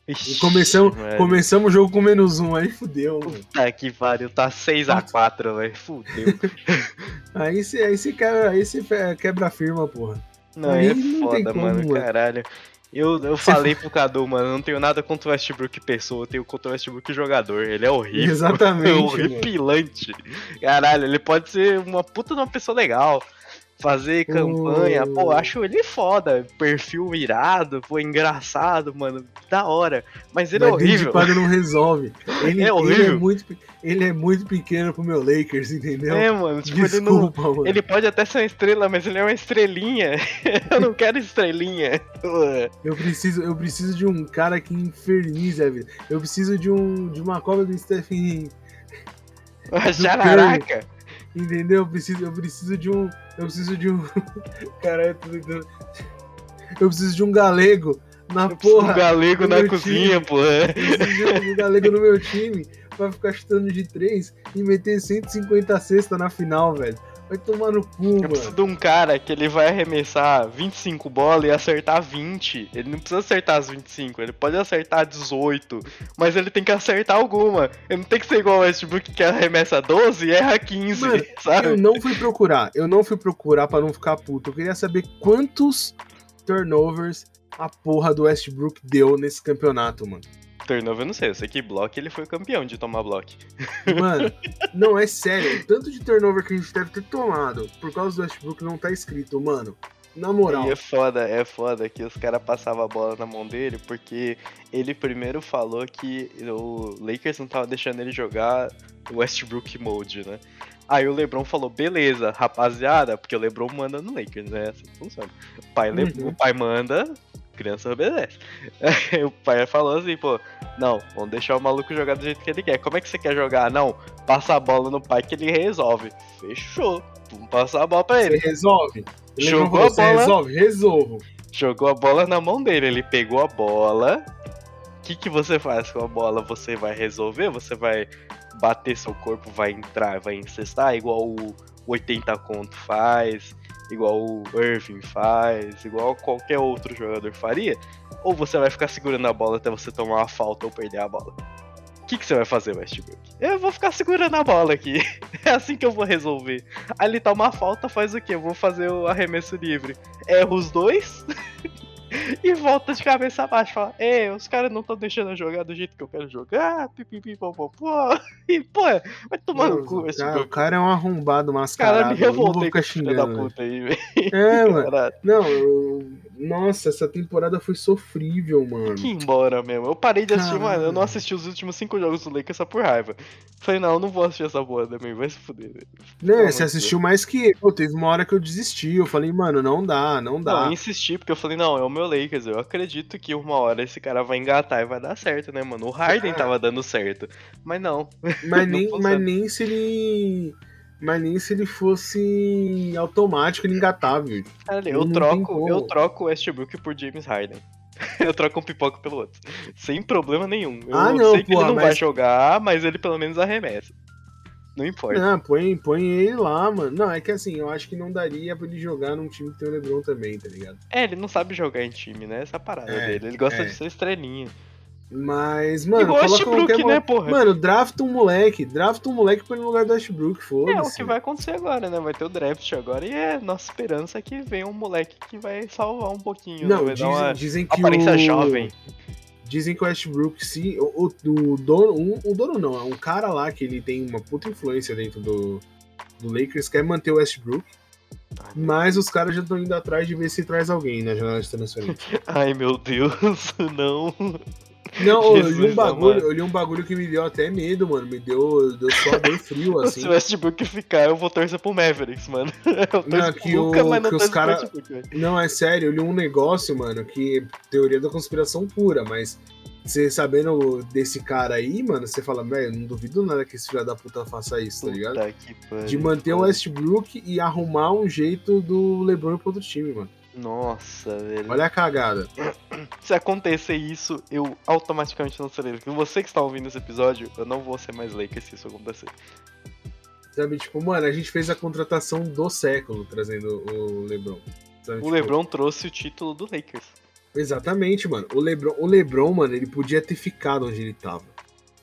Ixi, começamos, começamos o jogo com menos um, aí fudeu. Puta que pariu, tá 6x4, velho. Fudeu. aí você aí quebra, aí quebra a firma, porra. Não, aí é não foda, como, mano, mano, caralho. Eu, eu falei pro Cadu, mano, não tenho nada contra o Westbrook pessoa, eu tenho contra o Westbrook jogador. Ele é horrível. Exatamente. É horripilante. Caralho, ele pode ser uma puta de uma pessoa legal fazer campanha. Uh... Pô, acho ele foda. Perfil irado, pô, engraçado, mano. Da hora. Mas ele é Mas é horrível. quadro não resolve. Ele é horrível. Ele é, muito, ele é muito pequeno pro meu Lakers, entendeu? É, mano. Tipo, Desculpa, ele não. Mano. Ele pode até ser uma estrela, mas ele é uma estrelinha. eu não quero estrelinha. eu preciso, eu preciso de um cara que infernize a vida. Eu preciso de um de uma cobra do Stephen. Jararaca. Entendeu? Eu preciso, eu preciso de um. Eu preciso de um. Caralho, eu preciso de um galego na eu porra. Um galego na cozinha, time. porra. Eu preciso de um galego no meu time pra ficar chutando de três e meter 150 cesta na final, velho. Vai tomar no cu, eu mano. Eu preciso de um cara que ele vai arremessar 25 bolas e acertar 20. Ele não precisa acertar as 25, ele pode acertar 18, mas ele tem que acertar alguma. Ele não tem que ser igual o Westbrook que arremessa 12 e erra 15, mano, sabe? Eu não fui procurar, eu não fui procurar para não ficar puto. Eu queria saber quantos turnovers a porra do Westbrook deu nesse campeonato, mano. Turnover eu não sei, eu sei que block ele foi campeão de tomar block. Mano, não, é sério. O tanto de turnover que a gente deve ter tomado por causa do Westbrook não tá escrito, mano. Na moral. E é foda, é foda que os caras passavam a bola na mão dele, porque ele primeiro falou que o Lakers não tava deixando ele jogar o Westbrook mode, né? Aí o Lebron falou, beleza, rapaziada, porque o Lebron manda no Lakers, né? Assim funciona. O pai, uhum. o pai manda, criança obedece. o pai falou assim, pô, não, vamos deixar o maluco jogar do jeito que ele quer. Como é que você quer jogar? Não, passa a bola no pai que ele resolve. Fechou. Vamos passar a bola pra ele. Você resolve. Ele Jogou a bola. Resolve, resolvo. Jogou a bola na mão dele. Ele pegou a bola. O que, que você faz com a bola? Você vai resolver? Você vai bater seu corpo, vai entrar, vai incestar, igual o 80 conto faz igual o Irving faz, igual qualquer outro jogador faria, ou você vai ficar segurando a bola até você tomar uma falta ou perder a bola? O que, que você vai fazer, Westbrook? Eu vou ficar segurando a bola aqui. É assim que eu vou resolver. Aí ele toma a falta, faz o quê? Eu vou fazer o arremesso livre. Erro os dois. e volta de cabeça abaixo. Fala, é, os caras não estão deixando eu jogar do jeito que eu quero jogar. Pipipi, pô, pô, pô. E, pô, vai tomar no cu esse cara, O cara é um arrombado mascarado. Cara, me revoltei com xingando, da puta aí, velho. É, mano. Não, eu... Nossa, essa temporada foi sofrível, mano. Que embora mesmo. Eu parei de assistir, Caramba. mano. Eu não assisti os últimos cinco jogos do Lakers só por raiva. Falei, não, eu não vou assistir essa porra também, vai se fuder. Né, você assistiu mais que eu. Teve uma hora que eu desisti. Eu falei, mano, não dá, não dá. Não, eu insisti, porque eu falei, não, é o meu Lakers. Eu acredito que uma hora esse cara vai engatar e vai dar certo, né, mano? O Harden ah. tava dando certo. Mas não. Mas, nem, mas nem se ele. Mas nem se ele fosse automático, ele engatava. Cara, eu, troco, eu troco o Westbrook por James Harden. eu troco um pipoca pelo outro. Sem problema nenhum. Eu ah, não, sei que ele não mas... vai jogar, mas ele pelo menos arremessa. Não importa. Não, põe, põe ele lá, mano. Não, é que assim, eu acho que não daria pra ele jogar num time que tem o Lebron também, tá ligado? É, ele não sabe jogar em time, né? Essa é parada é, dele. Ele gosta é. de ser estrelinha. Mas, mano, Igual coloca qualquer né, porra? Mano, draft um moleque. Draft um moleque pra ir no lugar do Ashbrook, foda-se. É o que vai acontecer agora, né? Vai ter o draft agora. E é nossa esperança que venha um moleque que vai salvar um pouquinho. Não, né? dizem, dizem que aparência o... jovem. Dizem que o Ashbrook, se. O, o, o dono. Um, o dono não, é um cara lá que ele tem uma puta influência dentro do, do Lakers, quer manter o Westbrook. Mas os caras já estão indo atrás de ver se traz alguém na janela de transferência. Ai meu Deus, não. Não, eu li, um bagulho, eu li um bagulho que me deu até medo, mano. Me deu, deu só deu frio, assim. Se o Westbrook ficar, eu vou torcer pro Mavericks, mano. Eu não, que, o, Luca, não que os caras. Não, é sério, eu li um negócio, mano, que teoria da conspiração pura, mas você sabendo desse cara aí, mano, você fala, velho, não duvido nada que esse filho da puta faça isso, tá ligado? Puta de manter o Westbrook e arrumar um jeito do LeBron pro outro time, mano. Nossa, velho. Olha a cagada. Se acontecer isso, eu automaticamente não serei. Você que está ouvindo esse episódio, eu não vou ser mais Lakers se isso acontecer. Sabe, tipo, mano, a gente fez a contratação do século trazendo o LeBron. Sabe, o tipo... LeBron trouxe o título do Lakers. Exatamente, mano. O LeBron, o LeBron, mano, ele podia ter ficado onde ele tava.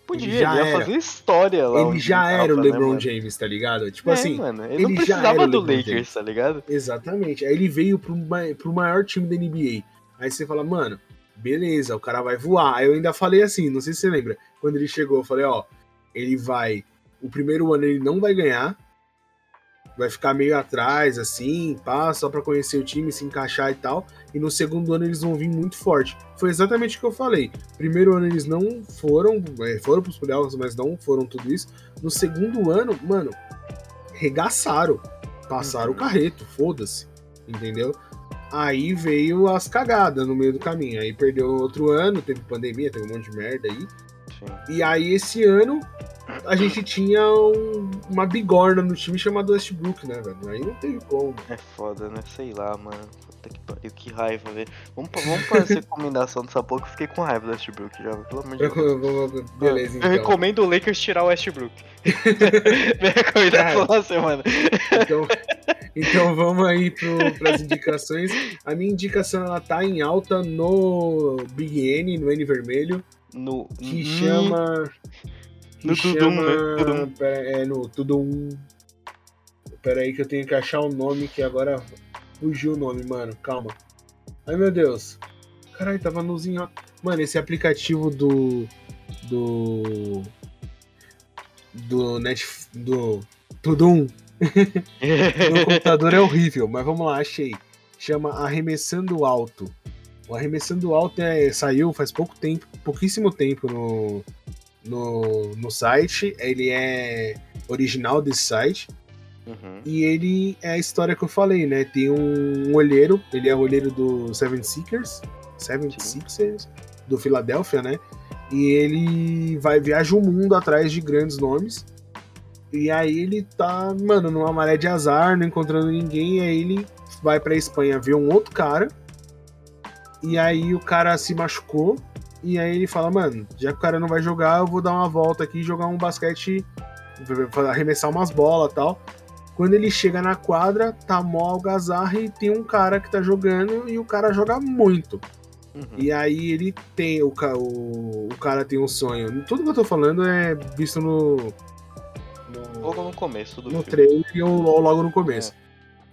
Podia, ele já ele ia fazer história lá. Ele já era tava, o né, LeBron né, James, tá ligado? Tipo é, assim. Mano, ele, ele não precisava do Lakers, James. tá ligado? Exatamente. Aí ele veio pro, pro maior time da NBA. Aí você fala, mano, beleza, o cara vai voar. Aí eu ainda falei assim, não sei se você lembra. Quando ele chegou, eu falei, ó, ele vai. O primeiro ano ele não vai ganhar, vai ficar meio atrás, assim, pá, só para conhecer o time, se encaixar e tal. E no segundo ano eles vão vir muito forte. Foi exatamente o que eu falei. Primeiro ano eles não foram, é, foram pros playoffs, mas não foram tudo isso. No segundo ano, mano, regaçaram. Passaram uhum. o carreto, foda-se. Entendeu? Aí veio as cagadas no meio do caminho. Aí perdeu outro ano, teve pandemia, teve um monte de merda aí. E aí esse ano a gente tinha um, uma bigorna no time chamada Westbrook, né, velho? Aí não teve como. É foda, né? Sei lá, mano. Puta que pariu, que raiva, velho. Vamos, vamos fazer recomendação dessa pouco, fiquei com raiva do Westbrook já, pelo amor de Deus. Beleza, então. Eu recomendo o Lakers tirar o Westbrook. Minha recomendação da semana. Então, então vamos aí pro, pras indicações. A minha indicação, ela tá em alta no Big N, no N vermelho. No... Que hum... chama no chama... Tudum, né? Tudum. Pera, é, no Tudum. Pera aí que eu tenho que achar o nome que agora fugiu o nome, mano. Calma. Ai meu Deus. Caralho, tava nozinho. Mano, esse aplicativo do. Do. Do Net. Do. Tudum. no computador é horrível, mas vamos lá, achei. Chama Arremessando Alto. O Arremessando Alto é, saiu faz pouco tempo, pouquíssimo tempo no, no, no site. Ele é original desse site. Uhum. E ele é a história que eu falei, né? Tem um olheiro, ele é o olheiro do Seven Seekers, Seven Sixers, do Filadélfia, né? E ele vai viaja o mundo atrás de grandes nomes. E aí ele tá, mano, numa maré de azar, não encontrando ninguém, e aí ele vai pra Espanha ver um outro cara. E aí o cara se machucou e aí ele fala, mano, já que o cara não vai jogar, eu vou dar uma volta aqui e jogar um basquete, arremessar umas bolas tal. Quando ele chega na quadra, tá mó algazarra e tem um cara que tá jogando e o cara joga muito. Uhum. E aí ele tem, o, o, o cara tem um sonho. Tudo que eu tô falando é visto no. no logo no começo do No trailer ou logo no começo. É.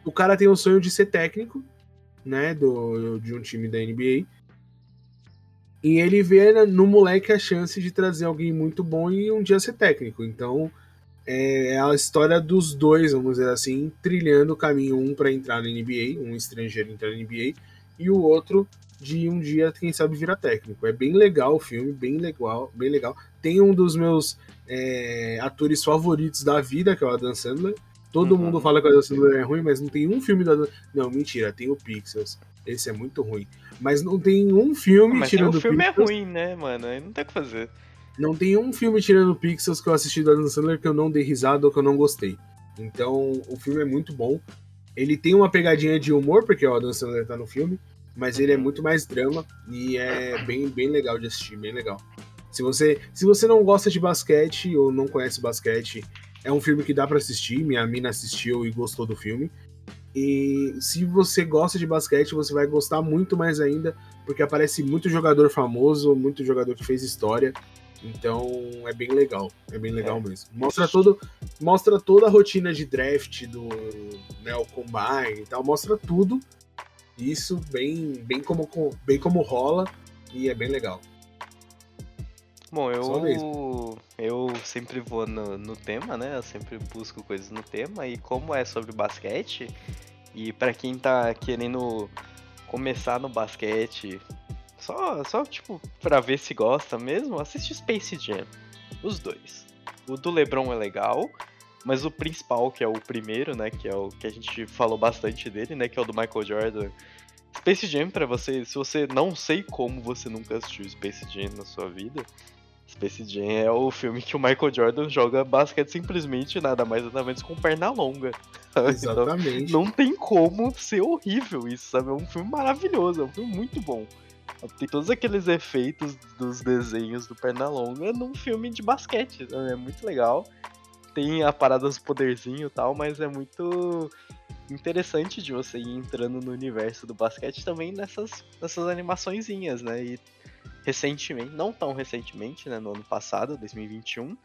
O cara tem um sonho de ser técnico, né, do, de um time da NBA. E ele vê no moleque a chance de trazer alguém muito bom e um dia ser técnico. Então é, é a história dos dois, vamos dizer assim, trilhando o caminho, um para entrar na NBA, um estrangeiro entrar na NBA, e o outro de um dia, quem sabe, virar técnico. É bem legal o filme, bem legal, bem legal. Tem um dos meus é, atores favoritos da vida, que é o Adam Sandler. Todo uhum. mundo fala que o Adam Sandler é ruim, mas não tem um filme da. Não, mentira, tem o Pixels. Esse é muito ruim. Mas não tem um filme mas tirando o filme é Pixels. é ruim, né, mano? Aí não tem o que fazer. Não tem um filme tirando Pixels que eu assisti do Adam Sandler que eu não dei risada ou que eu não gostei. Então, o filme é muito bom. Ele tem uma pegadinha de humor, porque o Adam Sandler tá no filme, mas ele é uhum. muito mais drama e é bem, bem legal de assistir, bem legal. Se você, se você não gosta de basquete ou não conhece basquete, é um filme que dá para assistir. Minha mina assistiu e gostou do filme. E se você gosta de basquete, você vai gostar muito mais ainda, porque aparece muito jogador famoso, muito jogador que fez história. Então é bem legal, é bem legal é. mesmo. Mostra todo, mostra toda a rotina de draft do né, o combine e tal, mostra tudo. Isso bem, bem como bem como rola e é bem legal. Bom, eu eu sempre vou no, no, tema, né? Eu sempre busco coisas no tema e como é sobre basquete e para quem tá querendo começar no basquete, só, só tipo, pra ver se gosta mesmo, assiste Space Jam. Os dois. O do LeBron é legal, mas o principal, que é o primeiro, né, que é o que a gente falou bastante dele, né, que é o do Michael Jordan. Space Jam para você, se você não sei como você nunca assistiu Space Jam na sua vida, Space Jam é o filme que o Michael Jordan joga basquete simplesmente nada mais nada menos com perna longa. Exatamente. Então, não tem como ser horrível isso, sabe? É um filme maravilhoso, é um filme muito bom. Tem todos aqueles efeitos dos desenhos do Pernalonga num filme de basquete. Né? É muito legal. Tem a parada dos poderzinho e tal, mas é muito interessante de você ir entrando no universo do basquete também nessas, nessas animaçõezinhas, né? E recentemente, não tão recentemente, né? No ano passado, 2021,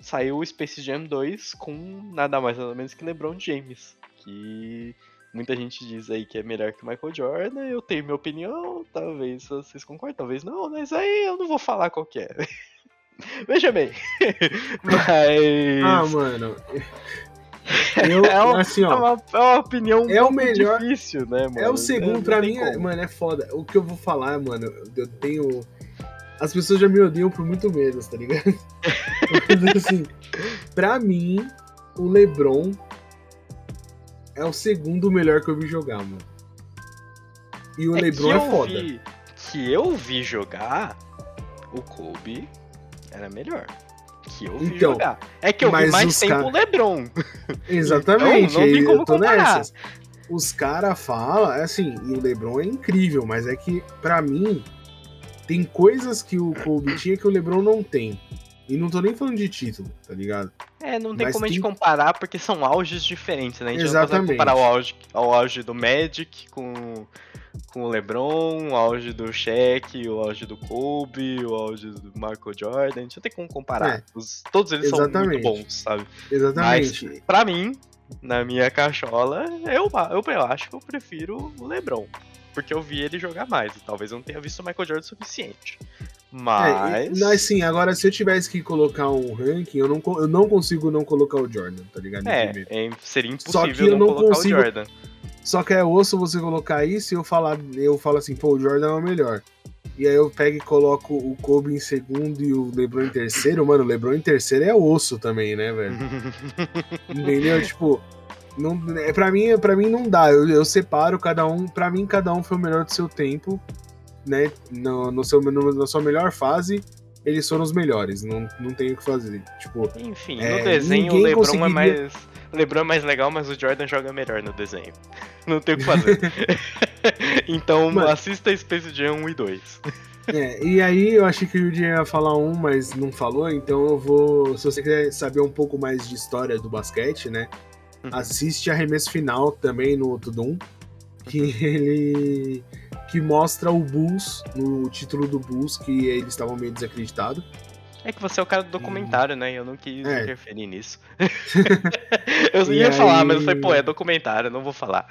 saiu o Space Jam 2 com nada mais nada menos que LeBron James. Que Muita gente diz aí que é melhor que o Michael Jordan, eu tenho minha opinião, talvez vocês concordem, talvez não, mas aí eu não vou falar qual que é. Veja bem. mas. Ah, mano. Eu, é, assim, ó, é, uma, é uma opinião é o melhor, difícil, né, mano? É o segundo, é, pra mim, mano, é foda. O que eu vou falar, mano, eu tenho. As pessoas já me odeiam por muito menos, tá ligado? assim, pra mim, o LeBron é o segundo melhor que eu vi jogar, mano. E o é LeBron é foda. Vi, que eu vi jogar, o Kobe era melhor. Que eu vi então, jogar. É que eu vi mais tempo cara... o LeBron. Exatamente, então, não tem como eu tô comparar. nessas. Os caras falam, é assim, e o LeBron é incrível, mas é que, para mim, tem coisas que o Kobe tinha que o LeBron não tem. E não tô nem falando de título, tá ligado? É, não tem Mas como tem... a gente comparar porque são auges diferentes, né? A gente Exatamente. não consegue comparar o auge, o auge do Magic com, com o LeBron, o auge do Shaq, o auge do Kobe, o auge do Michael Jordan. A gente não tem como comparar. É. Os, todos eles Exatamente. são muito bons, sabe? Exatamente. Mas, pra mim, na minha cachola, eu, eu, eu acho que eu prefiro o LeBron porque eu vi ele jogar mais. E talvez eu não tenha visto o Michael Jordan o suficiente. Mas. É, assim, agora se eu tivesse que colocar um ranking, eu não, eu não consigo não colocar o Jordan, tá ligado? É, é seria impossível Só que eu não, não colocar consigo... o Jordan. Só que é osso você colocar isso e eu falar, eu falo assim, pô, o Jordan é o melhor. E aí eu pego e coloco o Kobe em segundo e o LeBron em terceiro. Mano, o LeBron em terceiro é osso também, né, velho? Entendeu? Tipo, não, é, pra, mim, pra mim não dá. Eu, eu separo cada um. Pra mim, cada um foi o melhor do seu tempo né, no, no seu, no, na sua melhor fase, eles foram os melhores, não, não tem o que fazer. Tipo, Enfim, é, no desenho o LeBron é conseguiria... é mais. LeBron é mais legal, mas o Jordan joga melhor no desenho. Não tem o que fazer. então Mano, assista Space Jam 1 e 2. É, e aí eu achei que o Yuji ia falar um, mas não falou, então eu vou. Se você quiser saber um pouco mais de história do basquete, né? Uhum. Assiste arremesso final também no Tudum. Que uhum. ele que mostra o Bulls, no título do Bulls, que eles estavam meio desacreditados. É que você é o cara do documentário, né? Eu não quis é. interferir nisso. eu ia aí... falar, mas eu falei, pô, é documentário, não vou falar.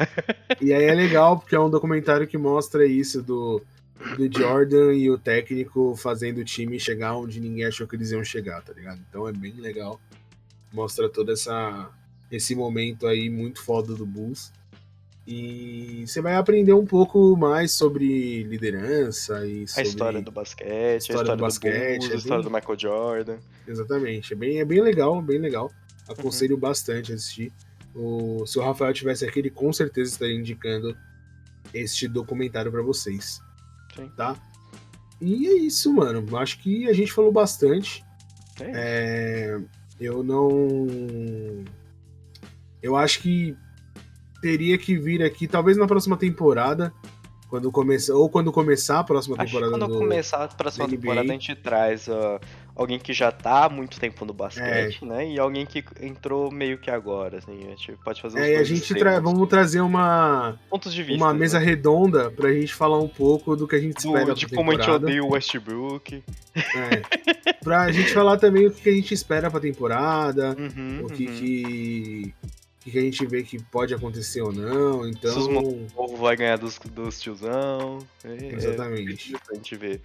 e aí é legal, porque é um documentário que mostra isso do, do Jordan e o técnico fazendo o time chegar onde ninguém achou que eles iam chegar, tá ligado? Então é bem legal. Mostra todo essa, esse momento aí muito foda do Bulls. E você vai aprender um pouco mais sobre liderança e sobre a história do basquete, história a história do, do basquete, Bulls, a história do Michael Jordan. Exatamente, é bem, é bem legal, bem legal. Aconselho uhum. bastante assistir. O, se o Rafael tivesse aqui, ele com certeza estaria indicando este documentário para vocês. Sim. Tá? E é isso, mano. Acho que a gente falou bastante. É. É, eu não. Eu acho que teria que vir aqui, talvez na próxima temporada, quando começar, ou quando começar a próxima Acho temporada. quando do, começar a próxima temporada, a gente traz uh, alguém que já tá há muito tempo no basquete, é. né? E alguém que entrou meio que agora, assim. A gente pode fazer É, e a gente tra vamos trazer uma. Pontos de vista. Uma mesa né? redonda pra gente falar um pouco do que a gente do, espera. De como a gente odeia o Westbrook. É. pra gente falar também o que a gente espera pra temporada, uhum, o que, uhum. que que a gente vê que pode acontecer ou não. Então. Se o povo vai ganhar dos, dos tiozão. É, Exatamente. É a gente ver.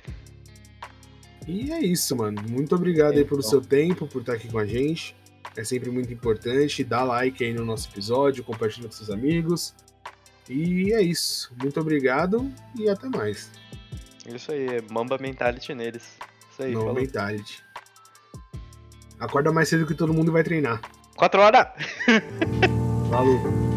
E é isso, mano. Muito obrigado é, aí pelo então. seu tempo, por estar aqui com a gente. É sempre muito importante. Dá like aí no nosso episódio, compartilha com seus amigos. E é isso. Muito obrigado e até mais. Isso aí, é Mamba Mentality neles. Isso aí, Mamba. Mentality. Acorda mais cedo que todo mundo vai treinar. Quatro horas! Falou.